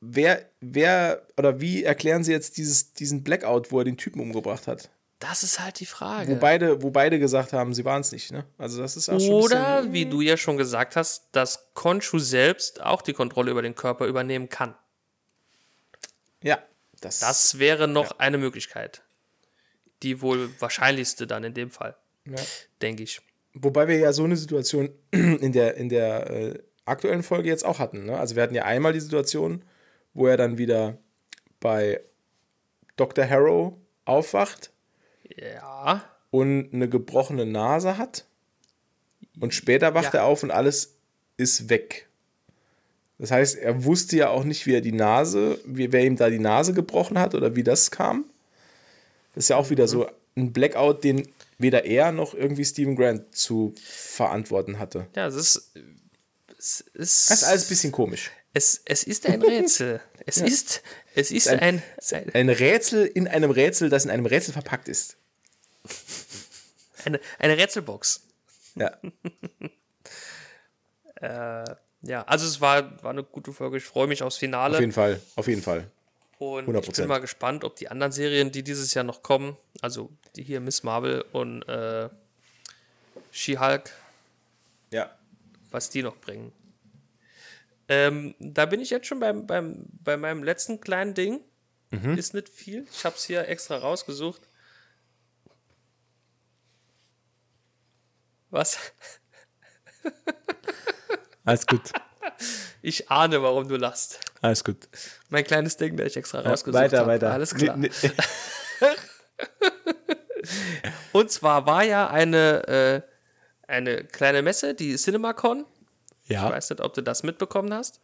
wer, wer oder wie erklären sie jetzt dieses, diesen Blackout, wo er den Typen umgebracht hat? Das ist halt die Frage. Wo beide, wo beide gesagt haben, sie waren es nicht, ne? Also das ist auch schon Oder, bisschen- wie du ja schon gesagt hast, dass Konshu selbst auch die Kontrolle über den Körper übernehmen kann. Ja, das, Das wäre noch eine Möglichkeit. Die wohl wahrscheinlichste dann in dem Fall, ja. denke ich. Wobei wir ja so eine Situation in der, in der äh, aktuellen Folge jetzt auch hatten. Ne? Also wir hatten ja einmal die Situation, wo er dann wieder bei Dr. Harrow aufwacht Ja. und eine gebrochene Nase hat. Und später wacht Ja. er auf und alles ist weg. Das heißt, er wusste ja auch nicht, wie er die Nase, wie, wer ihm da die Nase gebrochen hat oder wie das kam. Das ist ja auch wieder so ein Blackout, den weder er noch irgendwie Stephen Grant zu verantworten hatte. Ja, es ist. Es ist, Das ist alles ein bisschen komisch. es, es ist ein Rätsel. Es ist, es ist ein, ein, Ein Rätsel in einem Rätsel, das in einem Rätsel verpackt ist. eine, eine Rätselbox. Ja. Ja, also es war, war eine gute Folge. Ich freue mich aufs Finale. Auf jeden Fall, auf jeden Fall. Und 100%. ich bin mal gespannt, ob die anderen Serien, die dieses Jahr noch kommen, also die hier Miss Marvel und äh, She-Hulk, Ja. was die noch bringen. Ähm, da bin ich jetzt schon beim, beim, bei meinem letzten kleinen Ding. Ist nicht viel. Ich habe es hier extra rausgesucht. Was? Alles gut. Ich ahne, warum du lachst. Alles gut. Mein kleines Ding, das ich extra rausgesucht weiter, habe. weiter. Alles klar. Nee, nee. Und zwar war ja eine, äh, eine kleine Messe, die CinemaCon. Ich Ja. weiß nicht, ob du das mitbekommen hast.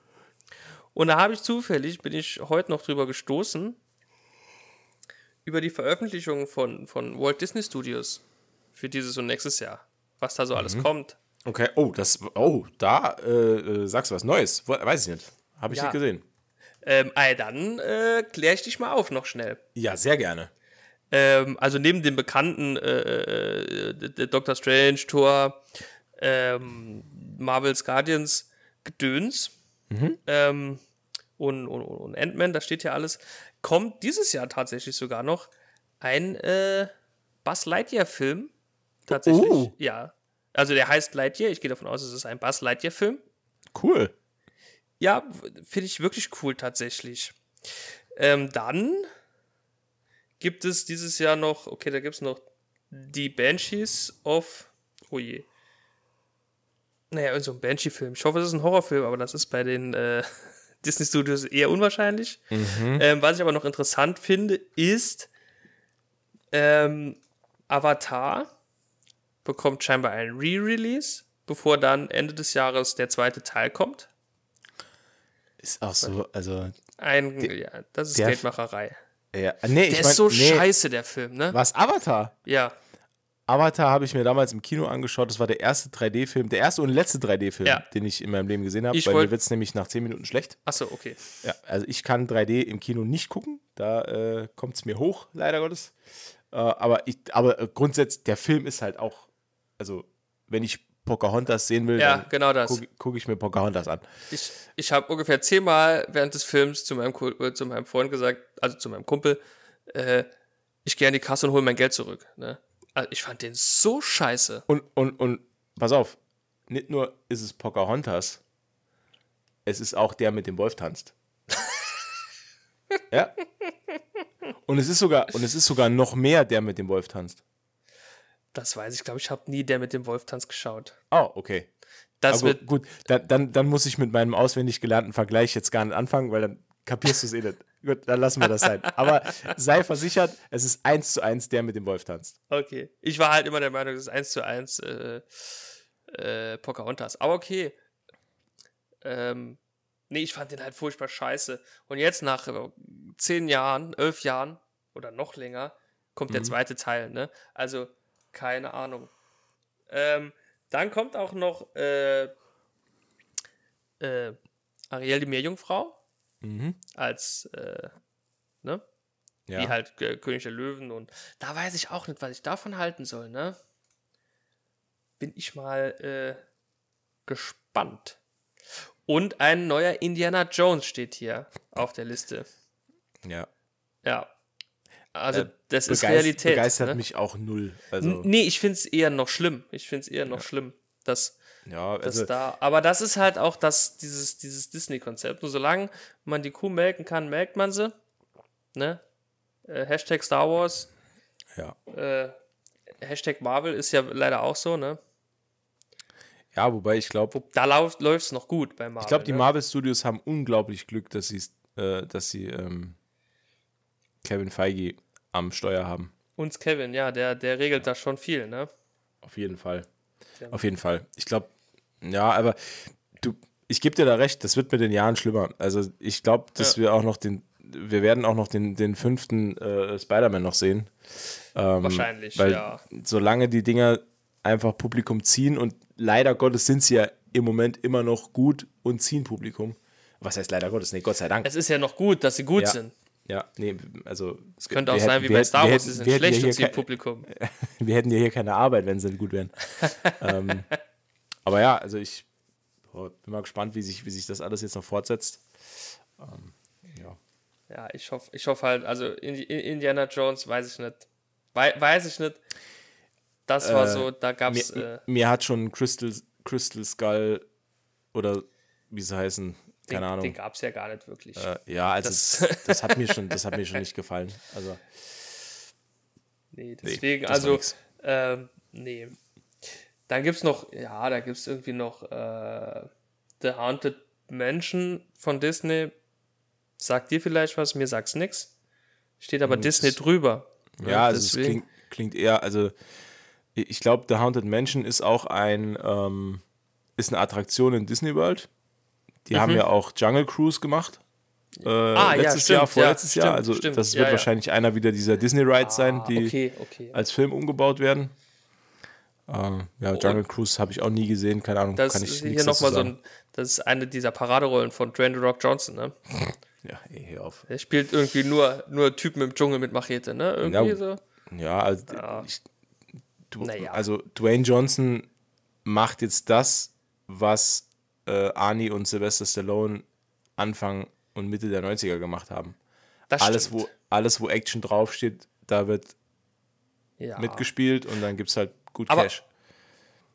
Und da habe ich zufällig, bin ich heute noch drüber gestoßen, über die Veröffentlichung von, von Walt Disney Studios für dieses und nächstes Jahr. Was da so Mhm. alles kommt. Okay, oh, das, oh, da äh, äh, sagst du was Neues. Weiß ich nicht. Habe ich Ja. nicht gesehen. Ähm, ey, dann äh, kläre ich dich mal auf noch schnell. Ja, sehr gerne. Ähm, also neben dem bekannten äh, äh, d- Doctor Strange, Thor, ähm, Marvel's Guardians Gedöns ähm, und, und, und Ant-Man, da steht ja alles, kommt dieses Jahr tatsächlich sogar noch ein äh, Buzz Lightyear-Film. Tatsächlich. Oh. Ja. Also der heißt Lightyear, ich gehe davon aus, es ist ein Buzz Lightyear-Film. Cool. Ja, finde ich wirklich cool tatsächlich. Ähm, dann gibt es dieses Jahr noch, okay, da gibt es noch die Banshees of, oh je. Naja, irgend so ein Banshee-Film. Ich hoffe, es ist ein Horrorfilm, aber das ist bei den äh, Disney Studios eher unwahrscheinlich. Ähm, was ich aber noch interessant finde, ist, ähm, Avatar bekommt scheinbar einen Re-Release, bevor dann Ende des Jahres der zweite Teil kommt. Ist auch so, also. Ein, ja, das ist der- Geldmacherei. Ja, nee, Der ich ist mein, so nee, scheiße, der Film, ne? Was, Avatar? Ja. Avatar habe ich mir damals im Kino angeschaut. Das war der erste 3D-Film, der erste und letzte 3D-Film, Ja. den ich in meinem Leben gesehen habe. Wollt- mir wird es nämlich nach 10 Minuten schlecht. Achso, okay. Ja, also ich kann 3D im Kino nicht gucken. Da äh, kommt es mir hoch, leider Gottes. Äh, aber ich, aber grundsätzlich, der Film ist halt auch, also wenn ich Pocahontas sehen will, Ja, dann genau das. gucke guck ich mir Pocahontas an. Ich, ich habe ungefähr zehnmal während des Films zu meinem, äh, zu meinem Freund gesagt, also zu meinem Kumpel, äh, ich gehe an die Kasse und hole mein Geld zurück. Ne? Also ich fand den so scheiße. Und, und, und pass auf, nicht nur ist es Pocahontas, es ist auch der mit dem Wolf tanzt. ja. Und es ist sogar, und es ist sogar noch mehr der mit dem Wolf tanzt. Das weiß ich, glaube ich, habe nie der mit dem Wolftanz geschaut. Oh, okay. Das Aber wird, gut, dann, dann, dann muss ich mit meinem auswendig gelernten Vergleich jetzt gar nicht anfangen, weil dann kapierst du es eh nicht. Gut, dann lassen wir das sein. Aber sei versichert, es ist eins zu eins der mit dem Wolf tanzt. okay. Ich war halt immer der Meinung, das ist eins zu eins äh, äh, Pocahontas. Aber okay. Ähm, nee, ich fand den halt furchtbar scheiße. Und jetzt nach äh, zehn Jahren, elf Jahren oder noch länger, kommt der Mhm. zweite Teil, ne? Also, keine Ahnung. Ähm, dann kommt auch noch äh, äh, Ariel die Meerjungfrau Mhm. als äh, ne? Ja. Wie halt äh, König der Löwen und da weiß ich auch nicht, was ich davon halten soll, ne? Bin ich mal äh, gespannt. Und ein neuer Indiana Jones steht hier auf der Liste. Ja. Ja. Also, Äh, das ist Realität. Begeistert ne? mich auch null. Also, Nee, ich finde es eher noch schlimm. Ich finde es eher noch schlimm, dass, ja, dass also, da. Aber das ist halt auch das, dieses, dieses Disney-Konzept. Nur solange man die Kuh melken kann, melkt man sie. Ne? Äh, Hashtag Star Wars. ja. Äh, Hashtag Marvel ist ja leider auch so, ne? ja, wobei ich glaube, Da läuft es noch gut bei Marvel. ich glaube, die ne? Marvel Studios haben unglaublich Glück, dass sie, äh, dass sie ähm, Kevin Feige am Steuer haben. Uns Kevin, ja, der, der regelt da schon viel, ne? Auf jeden Fall. Ja. Auf jeden Fall. Ich glaube, ja, aber du, ich gebe dir da recht, das wird mit den Jahren schlimmer. Also ich glaube, dass Ja. wir auch noch den, wir werden auch noch den, den fünften äh, Spider-Man noch sehen. Ähm, Wahrscheinlich, weil ja. solange die Dinger einfach Publikum ziehen und leider Gottes sind sie ja im Moment immer noch gut und ziehen Publikum. Was heißt leider Gottes? Nee, Gott sei Dank. Es ist ja noch gut, dass sie gut Ja. sind. Ja, nee, also. Es könnte auch sein, wie bei Star Wars, sie sind schlecht und ziehen Publikum. wir hätten ja hier keine Arbeit, wenn sie gut wären. ähm, aber ja, also ich boah, bin mal gespannt, wie sich, wie sich das alles jetzt noch fortsetzt. Ähm, ja. Ja, ich hoffe ich hoff halt, also in, in Indiana Jones weiß ich nicht. Wei, weiß ich nicht. Das war Äh, so, da gab es. Mir, Äh, mir hat schon Crystal, Crystal Skull oder wie sie heißen, keine den, Ahnung. Den gab es ja gar nicht wirklich. Äh, ja, also Das- das, das, hat mir schon, das hat mir schon nicht gefallen. Also nee, deswegen, war also, nix. ähm, nee. Dann gibt es noch, ja, da gibt es irgendwie noch äh, The Haunted Mansion von Disney. Sagt dir vielleicht was? Mir sagt's nix. Steht aber Hm, Disney drüber. Ja, also es deswegen. klingt, klingt eher, also ich glaube, The Haunted Mansion ist auch ein, ähm, ist eine Attraktion in Disney World. Die haben ja auch Jungle Cruise gemacht. Äh, Mhm. Ah, ja, letztes stimmt, Jahr, vorletztes ja, Jahr. stimmt, Also stimmt. das Ja, wird ja. wahrscheinlich einer wieder dieser Disney Rides sein, Ah, die okay, okay. als Film umgebaut werden. Äh, ja, Jungle Cruise habe ich auch nie gesehen, keine Ahnung, Das kann ich ist hier nochmal so ein, das ist eine dieser Paraderollen von Dwayne Rock Johnson, ne? Ja, ey, hör auf. Er spielt irgendwie nur, nur Typen im Dschungel mit Machete, ne? Irgendwie Ja, so. Ja, also, Ja. Ich, du, Naja. also Dwayne Johnson macht jetzt das, was äh, Arnie und Sylvester Stallone Anfang und Mitte der 90er gemacht haben. Das Alles stimmt. wo, alles, wo Action draufsteht, da wird ja. mitgespielt und dann gibt es halt gut Aber- Cash.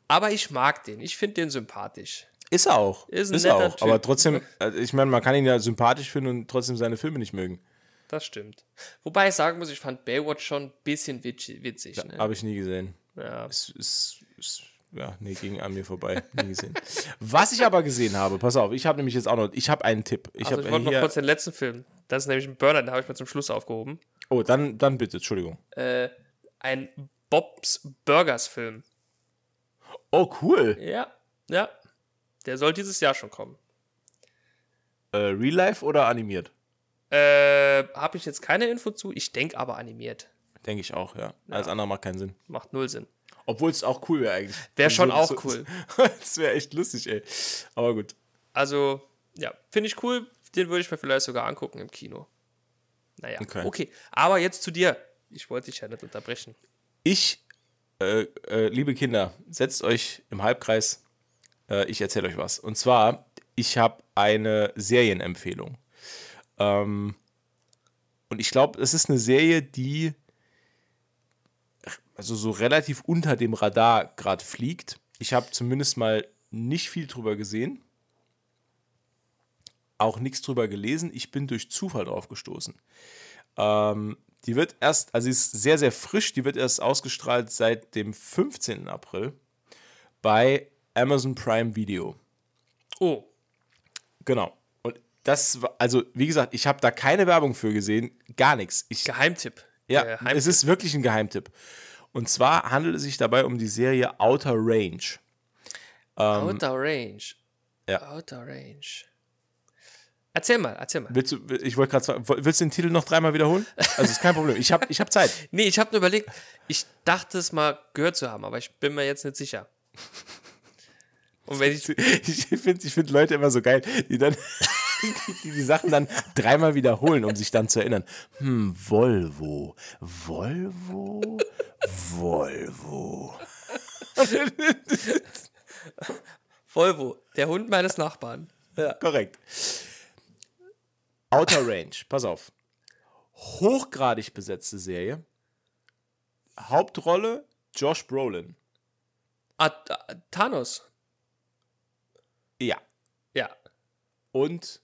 Aber ich mag den. Ich finde den sympathisch. Ist er auch. Ist Ist, er auch. Aber Typ. trotzdem, äh, ich meine, man kann ihn ja sympathisch finden und trotzdem seine Filme nicht mögen. Das stimmt. Wobei ich sagen muss, ich fand Baywatch schon ein bisschen witzig. ne? Habe ich nie gesehen. ja. Es ist, ist ja, nee, ging an mir vorbei. Nie gesehen. Was ich aber gesehen habe, pass auf, ich habe nämlich jetzt auch noch, ich habe einen Tipp. Ich Also habe ich wollte noch kurz den letzten Film. Das ist nämlich ein Burner, den habe ich mir zum Schluss aufgehoben. oh, dann, dann bitte, Entschuldigung. Äh, ein Bob's Burgers Film. Oh, cool. Ja, ja. Der soll dieses Jahr schon kommen. Äh, Real Life oder animiert? Äh, habe ich jetzt keine Info zu. Ich denke aber animiert. Denke ich auch, ja. Alles andere macht keinen Sinn. Macht null Sinn. Obwohl es auch cool wäre eigentlich. Wäre schon So- auch so- cool. das wäre echt lustig, ey. Aber gut. Also, ja, finde ich cool. Den würde ich mir vielleicht sogar angucken im Kino. Naja, Okay. okay. Aber jetzt zu dir. Ich wollte dich ja nicht unterbrechen. Ich, äh, äh, liebe Kinder, setzt euch im Halbkreis. Äh, ich erzähle euch was. Und zwar, ich habe eine Serienempfehlung. Ähm, und ich glaube, es ist eine Serie, die also so relativ unter dem Radar gerade fliegt. Ich habe zumindest mal nicht viel drüber gesehen. Auch nichts drüber gelesen. Ich bin durch Zufall drauf gestoßen. Ähm, die wird erst, also sie ist sehr, sehr frisch. Die wird erst ausgestrahlt seit dem 15. April bei Amazon Prime Video. Oh, Genau. Und das war, also wie gesagt, ich habe da keine Werbung für gesehen, gar nichts. Ich, Geheimtipp. ja, Geheimtipp. es ist wirklich ein Geheimtipp. Und zwar handelt es sich dabei um die Serie Outer Range. Outer Range. ähm, ja. Outer Range. Erzähl mal, erzähl mal. Willst du, ich wollte gerade willst du den Titel noch dreimal wiederholen? Also ist kein Problem. Ich habe ich hab Zeit. Nee, ich habe nur überlegt, ich dachte es mal gehört zu haben, aber ich bin mir jetzt nicht sicher. Und wenn ich. Ich finde ich find Leute immer so geil, die dann die, die Sachen dann dreimal wiederholen, um sich dann zu erinnern. Hm, Volvo. Volvo? Volvo. Volvo, der Hund meines Nachbarn. Ja. Korrekt. Outer Range, pass auf. Hochgradig besetzte Serie. Hauptrolle Josh Brolin. Ah, ah, Thanos. Ja. Ja. Und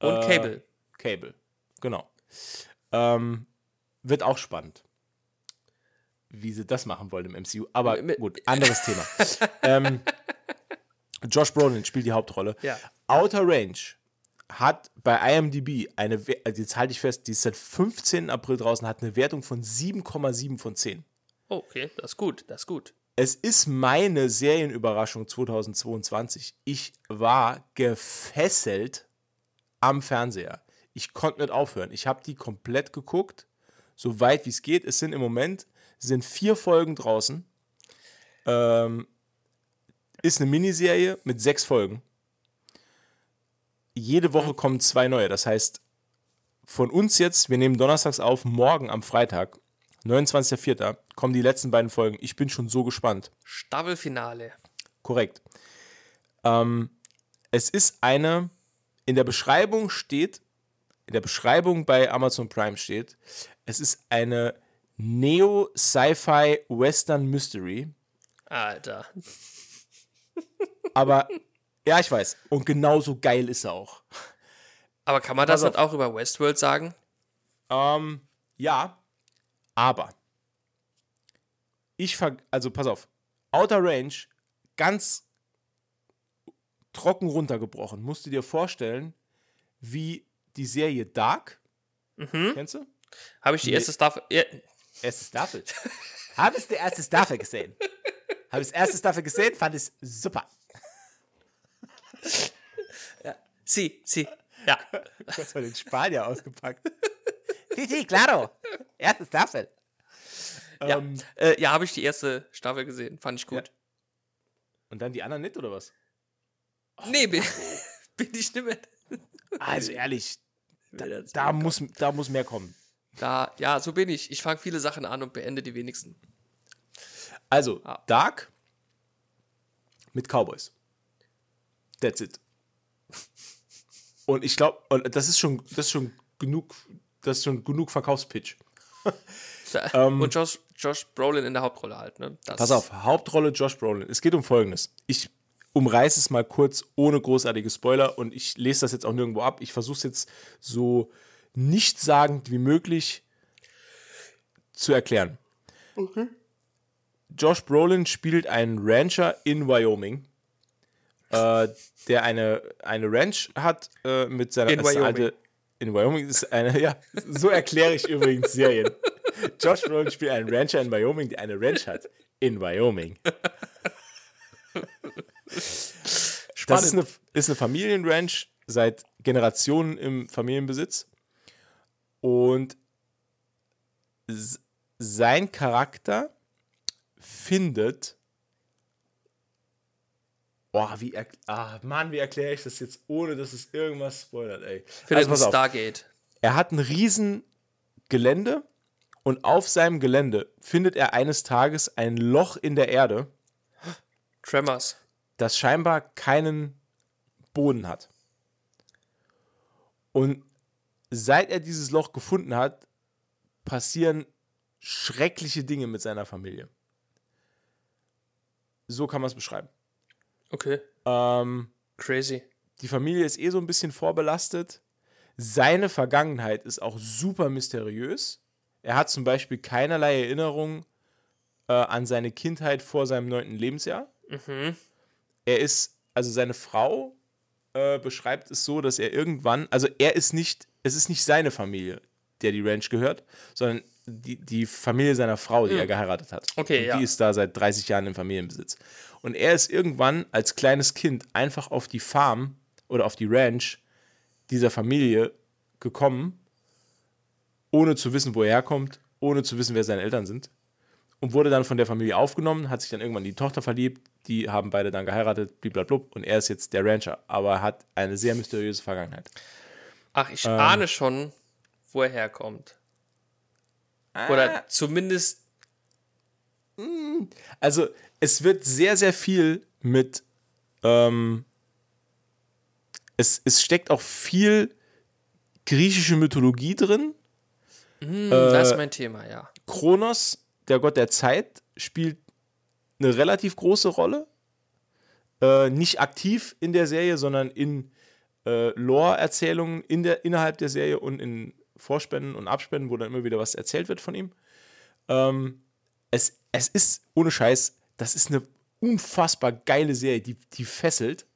Und Äh, Cable. Cable. Genau. Ähm, wird auch spannend, wie sie das machen wollen im MCU. Aber gut, anderes Thema. ähm, Josh Brolin spielt die Hauptrolle. Ja. Outer Range hat bei IMDb eine, also jetzt halte ich fest, die ist seit 15. April draußen, hat eine Wertung von 7,7 von 10. Oh, okay, das ist gut, das ist gut. Es ist meine Serienüberraschung 2022. Ich war gefesselt am Fernseher. Ich konnte nicht aufhören. Ich habe die komplett geguckt, so weit wie es geht. Es sind im Moment sind vier Folgen draußen. Ähm, ist eine Miniserie mit sechs Folgen. Jede Woche kommen zwei neue. Das heißt, von uns jetzt, wir nehmen donnerstags auf, morgen am Freitag, 29.04., kommen die letzten beiden Folgen. Ich bin schon so gespannt. Staffelfinale. Korrekt. Ähm, es ist eine, in der Beschreibung steht, in der Beschreibung bei Amazon Prime steht, es ist eine Neo-Sci-Fi-Western-Mystery. Alter. Aber, ja, ich weiß. Und genauso geil ist er auch. Aber kann man das nicht auch über Westworld sagen? Ähm, ja, aber ich ver also pass auf, Outer Range ganz trocken runtergebrochen. Musst du dir vorstellen, wie die Serie Dark, Mhm. kennst du? Habe ich die erste Staffel. Ja, Erste Staffel. Habe ich die erste Staffel gesehen? Habe ich die erste Staffel gesehen? Fand ich super. sie, sie. Ja. Du hast mal den Spanier ausgepackt. Sí, sí, claro. Erste Staffel. Ja, Ähm, äh, ja habe ich die erste Staffel gesehen. Fand ich gut. und dann die anderen nicht, oder was? Nee, bin, bin ich nicht mehr. Also ehrlich, da kommen. muss, da muss mehr kommen. Da, ja, so bin ich. Ich fange viele Sachen an und beende die wenigsten. Also, Ah. Dark mit Cowboys. That's it. Und ich glaube, das ist schon, das ist schon genug, das ist schon genug Verkaufspitch. Ähm. und Josh, Josh Brolin in der Hauptrolle halt, ne? Das, Pass auf, Hauptrolle Josh Brolin. Es geht um Folgendes. Ich umreiße es mal kurz ohne großartige Spoiler und ich lese das jetzt auch nirgendwo ab. Ich versuche es jetzt so nichtssagend wie möglich zu erklären. Josh Brolin spielt einen Rancher in Wyoming, äh, der eine, eine Ranch hat äh, mit seiner In das Wyoming. in Wyoming ist eine, ja, so erkläre ich übrigens Serien. Josh Brolin spielt einen Rancher in Wyoming, der eine Ranch hat. In Wyoming. Das Spannend. ist eine, ist eine Familienranch seit Generationen im Familienbesitz. Und sein Charakter findet. Boah, wie er, ah, Mann, wie erkläre ich das jetzt, ohne dass es irgendwas spoilert, ey. Findet Also pass auf. Stargate. Er hat ein riesen Gelände und auf seinem Gelände findet er eines Tages ein Loch in der Erde, Tremors. das scheinbar keinen Boden hat. Und seit er dieses Loch gefunden hat, passieren schreckliche Dinge mit seiner Familie. So kann man es beschreiben. Okay. Ähm, Crazy. die Familie ist eh so ein bisschen vorbelastet. Seine Vergangenheit ist auch super mysteriös. Er hat zum Beispiel keinerlei Erinnerung äh, an seine Kindheit vor seinem neunten Lebensjahr. Mhm. Er ist, also seine Frau äh, beschreibt es so, dass er irgendwann, also er ist nicht, es ist nicht seine Familie, der die Ranch gehört, sondern die, die Familie seiner Frau, die er geheiratet hat. Okay, Und ja. Die ist da seit 30 Jahren im Familienbesitz. Und er ist irgendwann als kleines Kind einfach auf die Farm oder auf die Ranch dieser Familie gekommen, ohne zu wissen, wo er herkommt, ohne zu wissen, wer seine Eltern sind. Und wurde dann von der Familie aufgenommen, hat sich dann irgendwann in die Tochter verliebt, die haben beide dann geheiratet, blablabla, und er ist jetzt der Rancher, aber er hat eine sehr mysteriöse Vergangenheit. Ach, ich Ähm. ahne schon, wo er herkommt. Oder Ah. zumindest. Also, es wird sehr, sehr viel mit, ähm, es, es steckt auch viel griechische Mythologie drin. Hm, das ist mein Thema, ja. Kronos, der Gott der Zeit, spielt eine relativ große Rolle. Äh, nicht aktiv in der Serie, sondern in äh, Lore-Erzählungen in der, innerhalb der Serie und in Vorspenden und Abspenden, wo dann immer wieder was erzählt wird von ihm. Ähm, es, es ist, ohne Scheiß, das ist eine unfassbar geile Serie, die, die fesselt.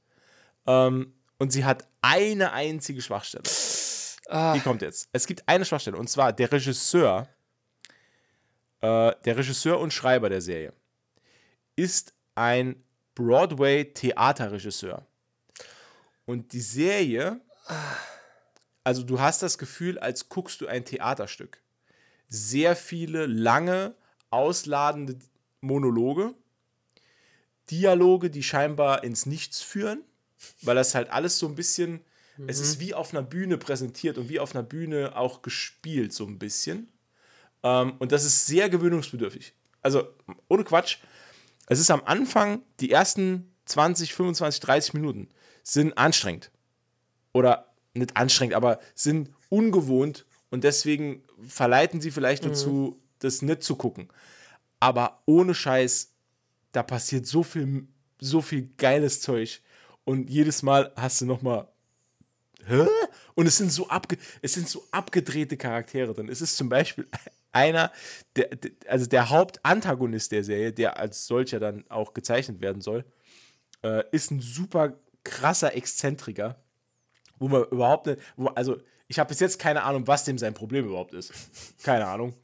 Ähm, und sie hat eine einzige Schwachstelle. Ah, Die kommt jetzt. Es gibt eine Schwachstelle und zwar der Regisseur, äh, der Regisseur und Schreiber der Serie ist ein Broadway-Theaterregisseur. Und die Serie, also du hast das Gefühl, als guckst du ein Theaterstück. Sehr viele lange, ausladende Monologe, Dialoge, die scheinbar ins Nichts führen, weil das halt alles so ein bisschen, es ist wie auf einer Bühne präsentiert und wie auf einer Bühne auch gespielt, so ein bisschen. Ähm, und das ist sehr gewöhnungsbedürftig. Also, ohne Quatsch, es ist am Anfang, die ersten 20, 25, 30 Minuten sind anstrengend. Oder nicht anstrengend, aber sind ungewohnt und deswegen verleiten sie vielleicht dazu, das nicht zu gucken. Aber ohne Scheiß, da passiert so viel, so viel geiles Zeug. Und jedes Mal hast du noch mal Hä? Und es sind so abge es sind so abgedrehte Charaktere drin. Es ist zum Beispiel einer, der, der, also der Hauptantagonist der Serie, der als solcher dann auch gezeichnet werden soll, äh, ist ein super krasser Exzentriker, wo man überhaupt nicht, wo, also ich habe bis jetzt keine Ahnung, was dem sein Problem überhaupt ist. Keine Ahnung.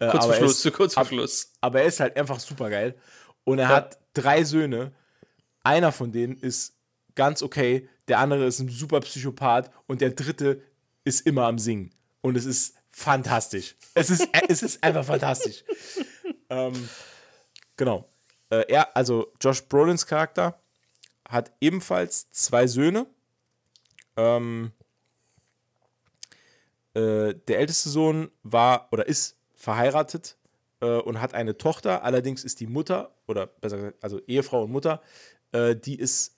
Äh, kurz vor Schluss, ist- zu kurz vor Schluss. aber er ist halt einfach super geil. Und er Ja. hat drei Söhne. Einer von denen ist ganz okay, der andere ist ein super Psychopath und der dritte ist immer am Singen. Und es ist fantastisch. Es ist, es ist einfach fantastisch. ähm, genau. Äh, er, also Josh Brolins Charakter, hat ebenfalls zwei Söhne. Ähm, äh, der älteste Sohn war oder ist verheiratet äh, und hat eine Tochter. Allerdings ist die Mutter, oder besser gesagt, also Ehefrau und Mutter, äh, die ist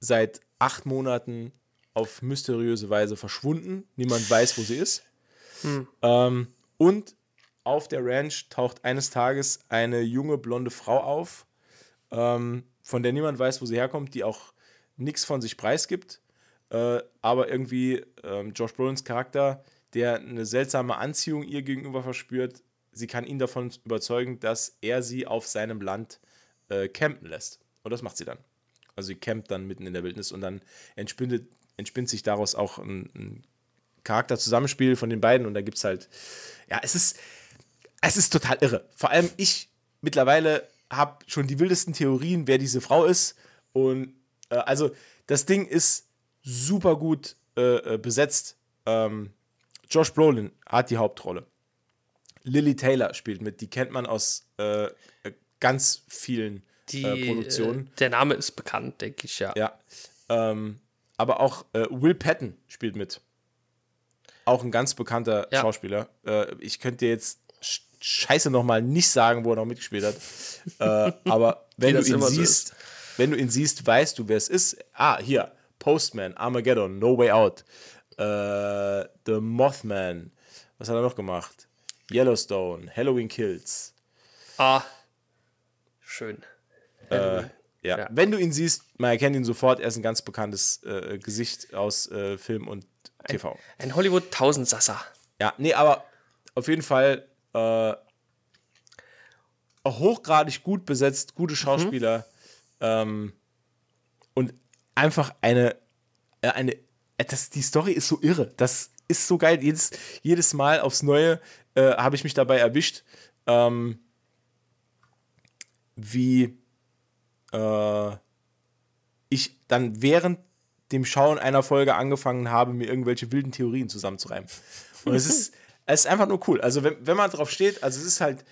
seit acht Monaten auf mysteriöse Weise verschwunden. Niemand weiß, wo sie ist. Ähm, und auf der Ranch taucht eines Tages eine junge blonde Frau auf, ähm, von der niemand weiß, wo sie herkommt, die auch nichts von sich preisgibt. Äh, aber irgendwie ähm, Josh Brolins Charakter, der eine seltsame Anziehung ihr gegenüber verspürt, sie kann ihn davon überzeugen, dass er sie auf seinem Land äh, campen lässt. Und das macht sie dann. Also sie campt dann mitten in der Wildnis und dann entspinnt, entspinnt sich daraus auch ein, ein Charakterzusammenspiel von den beiden und da gibt es halt, ja, es ist, es ist total irre. Vor allem ich mittlerweile habe schon die wildesten Theorien, wer diese Frau ist und äh, also das Ding ist super gut äh, äh, besetzt. Ähm, Josh Brolin hat die Hauptrolle. Lily Taylor spielt mit, die kennt man aus äh, äh, ganz vielen äh, Produktionen. Der Name ist bekannt, denke ich, ja. Ja. Ähm, aber auch Will Patton spielt mit. Auch ein ganz bekannter Ja. Schauspieler. Ich könnte dir jetzt scheiße nochmal nicht sagen, wo er noch mitgespielt hat. äh, aber wenn du ihn so siehst, wenn du ihn siehst, weißt du, wer es ist. Ah, hier. Postman, Armageddon, No Way Out. Äh, The Mothman. Was hat er noch gemacht? Yellowstone, Halloween Kills. Ah, schön. Äh, ja. Ja. Wenn du ihn siehst, man erkennt ihn sofort, er ist ein ganz bekanntes äh, Gesicht aus äh, Film und TV. Ein Hollywood-Tausendsasser. Ja, nee, aber auf jeden Fall äh, auch hochgradig gut besetzt, gute Schauspieler ähm, und einfach eine, äh, eine äh, das, die Story ist so irre. Das ist so geil. Jedes, jedes Mal aufs Neue äh, habe ich mich dabei erwischt, ähm, wie äh, ich dann während dem Schauen einer Folge angefangen habe, mir irgendwelche wilden Theorien zusammenzureimen. Und es ist, es ist einfach nur cool. Also, wenn, wenn man drauf steht, also es ist halt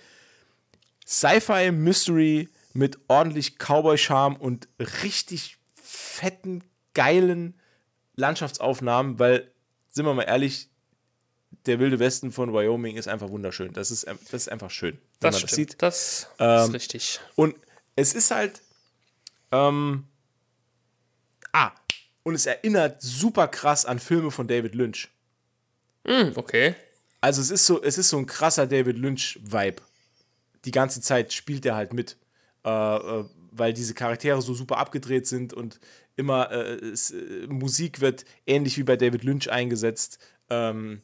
Sci-Fi Mystery mit ordentlich Cowboy-Charme und richtig fetten, geilen Landschaftsaufnahmen, weil, sind wir mal ehrlich, der wilde Westen von Wyoming ist einfach wunderschön. Das ist, das ist einfach schön, wenn Das man stimmt. das sieht. Das Ähm, ist richtig. Und es ist halt. Ähm, ah, und es erinnert super krass an Filme von David Lynch. Mm, okay. Also es ist so, es ist so ein krasser David Lynch-Vibe. Die ganze Zeit spielt er halt mit. Äh, äh, weil diese Charaktere so super abgedreht sind und immer äh, es, äh, Musik wird ähnlich wie bei David Lynch eingesetzt. Ähm,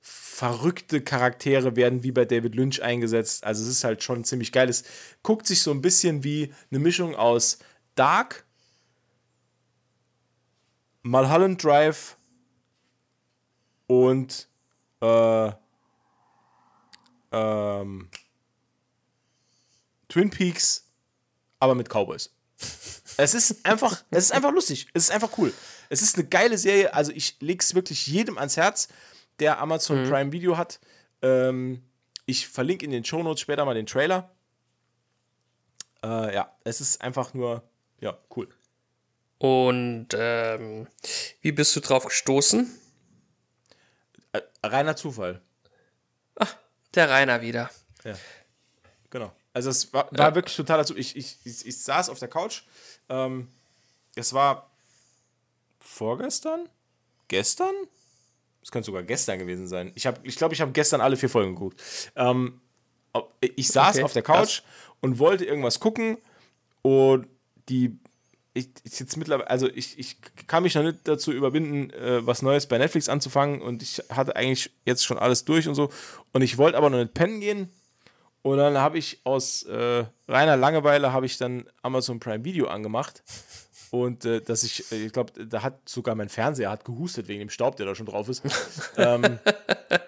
verrückte Charaktere werden wie bei David Lynch eingesetzt. Also es ist halt schon ziemlich geil. Es guckt sich so ein bisschen wie eine Mischung aus Dark, Mulholland Drive und äh, ähm, Twin Peaks, aber mit Cowboys. es ist einfach, es ist einfach lustig. Es ist einfach cool. Es ist eine geile Serie. Also ich lege es wirklich jedem ans Herz, der Amazon mhm. Prime Video hat. Ähm, ich verlinke in den Show Notes später mal den Trailer. Äh, ja, es ist einfach nur, ja, cool. Und ähm, wie bist du drauf gestoßen? Äh, reiner Zufall. Ach, der Rainer wieder. Ja. Genau. Also es war, war ja. wirklich total dazu. Ich, ich, ich, ich, saß auf der Couch. Ähm, es war vorgestern? Gestern? Es könnte sogar gestern gewesen sein. Ich glaube, ich, glaub, ich habe gestern alle vier Folgen geguckt. Ähm, ich saß okay. auf der Couch Was? und wollte irgendwas gucken und die ich, ich jetzt mittlerweile, also ich, ich kann mich noch nicht dazu überwinden, äh, was Neues bei Netflix anzufangen und ich hatte eigentlich jetzt schon alles durch und so. Und ich wollte aber noch nicht pennen gehen. Und dann habe ich aus äh, reiner Langeweile habe ich dann Amazon Prime Video angemacht. Und äh, dass ich, äh, ich glaube, da hat sogar mein Fernseher hat gehustet wegen dem Staub, der da schon drauf ist. ähm,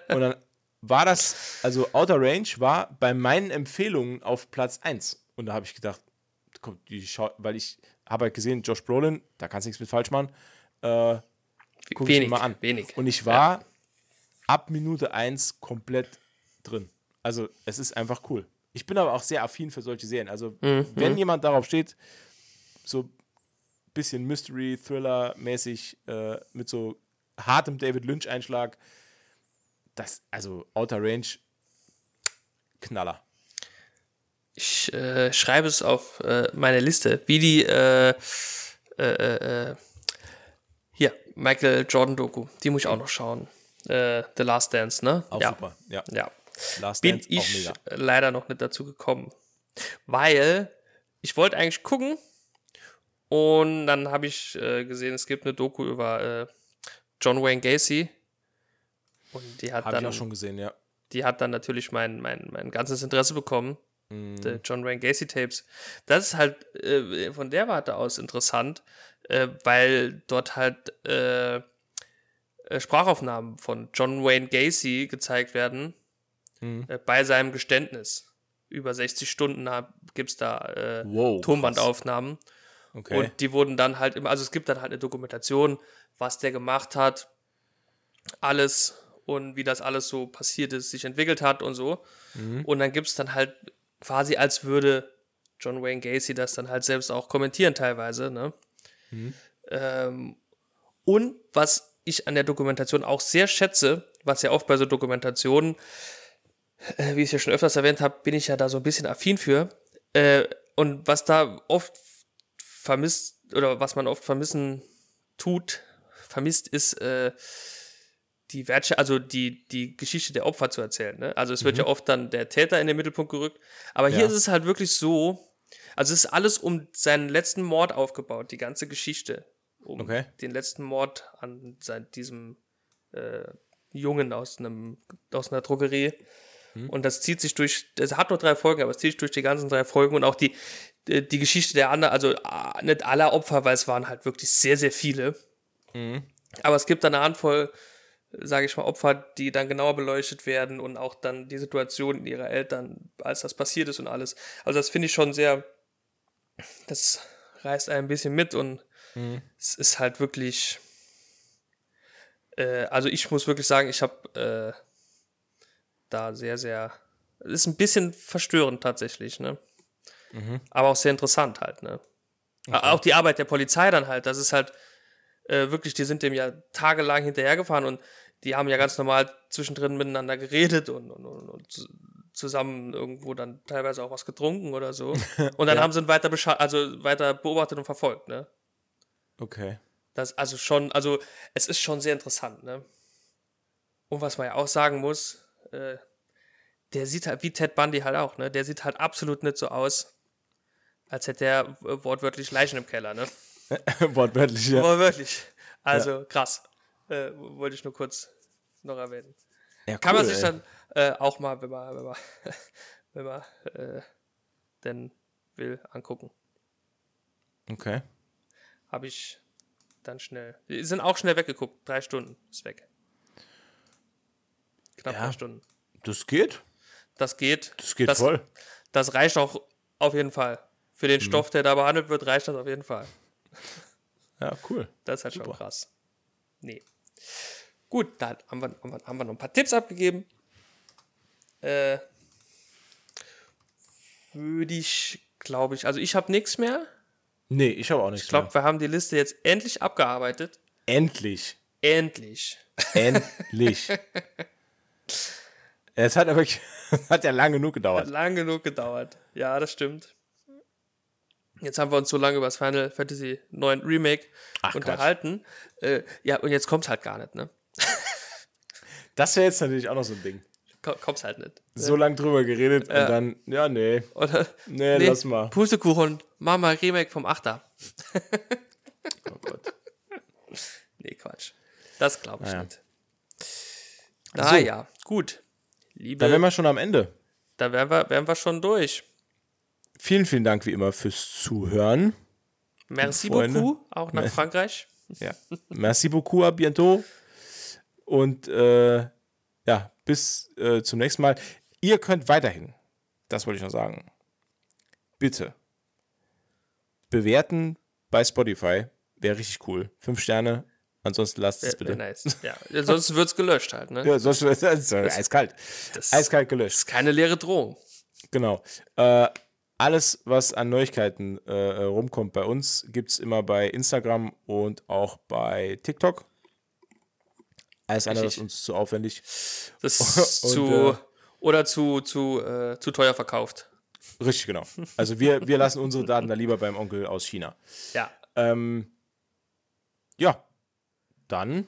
und dann war das, also Outer Range war bei meinen Empfehlungen auf Platz 1 und da habe ich gedacht, die weil ich habe halt gesehen, Josh Brolin, da kannst du nichts mit falsch machen. Äh, guck wenig, ich mal an. Wenig. Und ich war ja. ab Minute 1 komplett drin. Also es ist einfach cool. Ich bin aber auch sehr affin für solche Serien. Also mhm. wenn jemand darauf steht, so ein bisschen Mystery, Thriller-mäßig, äh, mit so hartem David Lynch-Einschlag, das, also Outer Range, Knaller. Ich äh, schreibe es auf äh, meine Liste, wie die äh, äh, äh hier, Michael Jordan Doku, die muss ich auch noch schauen. Äh, The Last Dance, ne? Auch ja. super, ja. ja. Last Bin Dance, ich leider noch nicht dazu gekommen. Weil ich wollte eigentlich gucken und dann habe ich gesehen, es gibt eine Doku über John Wayne Gacy. Und die hat Hab dann. Ich auch schon gesehen, ja. Die hat dann natürlich mein, mein, mein ganzes Interesse bekommen. Mhm. John Wayne Gacy Tapes. Das ist halt äh, von der Warte aus interessant, äh, weil dort halt äh, äh Sprachaufnahmen von John Wayne Gacy gezeigt werden mhm. Äh, bei seinem Geständnis. Über 60 Stunden gibt es da äh, wow, Tonbandaufnahmen. Okay. Und die wurden dann halt immer, also es gibt dann halt eine Dokumentation, was der gemacht hat, alles und wie das alles so passiert ist, sich entwickelt hat und so. Mhm. Und dann gibt es dann halt quasi als würde John Wayne Gacy das dann halt selbst auch kommentieren teilweise. Ne? Mhm. Ähm, und was ich an der Dokumentation auch sehr schätze, was ja oft bei so Dokumentationen, äh, wie ich es ja schon öfters erwähnt habe, bin ich ja da so ein bisschen affin für. Äh, und was da oft vermisst oder was man oft vermissen tut, vermisst, ist äh, die Wertschätzung, also die, die Geschichte der Opfer zu erzählen. Ne? Also es wird mhm. ja oft dann der Täter in den Mittelpunkt gerückt. Aber hier ja. ist es halt wirklich so, also es ist alles um seinen letzten Mord aufgebaut, die ganze Geschichte. Um okay. den letzten Mord an sein, diesem äh, Jungen aus, einem, aus einer Drogerie. Mhm. Und das zieht sich durch, es hat nur drei Folgen, aber es zieht sich durch die ganzen drei Folgen und auch die, die, die Geschichte der anderen, also ah, nicht aller Opfer, weil es waren halt wirklich sehr, sehr viele. Mhm. Aber es gibt eine Handvoll sage ich mal, Opfer, die dann genauer beleuchtet werden und auch dann die Situation ihrer Eltern, als das passiert ist und alles. Also das finde ich schon sehr, das reißt ein bisschen mit und mhm. es ist halt wirklich, äh, also ich muss wirklich sagen, ich habe äh, da sehr, sehr, es ist ein bisschen verstörend tatsächlich, ne? Mhm. Aber auch sehr interessant halt, ne? Okay. Auch die Arbeit der Polizei dann halt, das ist halt äh, wirklich, die sind dem ja tagelang hinterhergefahren und die haben ja ganz normal zwischendrin miteinander geredet und, und, und, und zusammen irgendwo dann teilweise auch was getrunken oder so. Und dann ja. haben sie ihn weiter, also weiter beobachtet und verfolgt, ne? Okay. Das, also schon, also es ist schon sehr interessant, ne? Und was man ja auch sagen muss, äh, der sieht halt wie Ted Bundy halt auch, ne? Der sieht halt absolut nicht so aus, als hätte er wortwörtlich Leichen im Keller, ne? Wortwörtlich, ja. Wortwörtlich. Also krass. Äh, wollte ich nur kurz noch erwähnen. ja Kann man sich ey. dann äh, auch mal, wenn man, wenn man, wenn man äh, denn will, angucken. Okay. Habe ich dann schnell. Die sind auch schnell weggeguckt. Drei Stunden ist weg. Knapp Ja. drei Stunden. Das geht. Das geht. Das geht das, voll. Das reicht auch auf jeden Fall. Für Mhm. den Stoff, der da behandelt wird, reicht das auf jeden Fall. Ja, cool. Das ist halt schon Super. krass. Nee. Gut, dann haben wir, haben, wir, haben wir noch ein paar Tipps abgegeben. Äh, würde ich, glaube ich, also ich habe nichts mehr. Nee, ich habe auch nichts Ich glaube, wir haben die Liste jetzt endlich abgearbeitet. mehr. Endlich. Endlich. Endlich. es hat aber wirklich, hat ja lange genug Hat gedauert. lang genug gedauert. Ja, das stimmt. Jetzt haben wir uns so lange über das Final Fantasy 9 Remake Ach, unterhalten. Äh, ja, und jetzt kommt's halt gar nicht, ne? Das wäre jetzt natürlich auch noch so ein Ding. Ko- Kommt's halt nicht. So lange drüber geredet und dann, ja, nee. Oder, Nee, lass mal. Pustekuchen, mach mal Remake vom Achter. Oh Gott. Nee, Quatsch. Das glaube ich Naja. nicht. So. Ah ja, gut. Liebe, Da wären wir schon am Ende. da wären wir, wären wir schon durch. Vielen, vielen Dank wie immer fürs Zuhören. Merci Freunde. beaucoup, auch nach Frankreich. Ja. Merci beaucoup, à bientôt. Und äh, ja, bis äh, zum nächsten Mal. Ihr könnt weiterhin, das wollte ich noch sagen, bitte bewerten bei Spotify. Wäre richtig cool. Fünf Sterne. Ansonsten lasst es wär bitte. nice. Ja, ansonsten wird's gelöscht halt, ne? Ja, sonst ist es eiskalt. Das Eiskalt gelöscht. ist keine leere Drohung. Genau. Äh, alles, was an Neuigkeiten äh, rumkommt bei uns, gibt es immer bei Instagram und auch bei TikTok. Alles andere ist uns zu aufwendig. Das ist Und, zu äh, oder zu, zu, äh, zu teuer verkauft. Richtig, genau. Also wir, wir lassen unsere Daten da lieber beim Onkel aus China. Ja. Ähm, ja, dann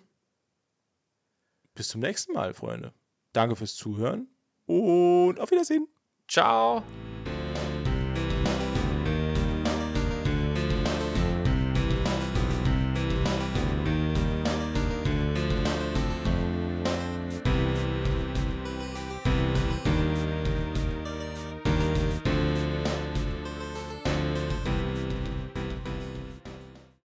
bis zum nächsten Mal, Freunde. Danke fürs Zuhören und auf Wiedersehen. Ciao.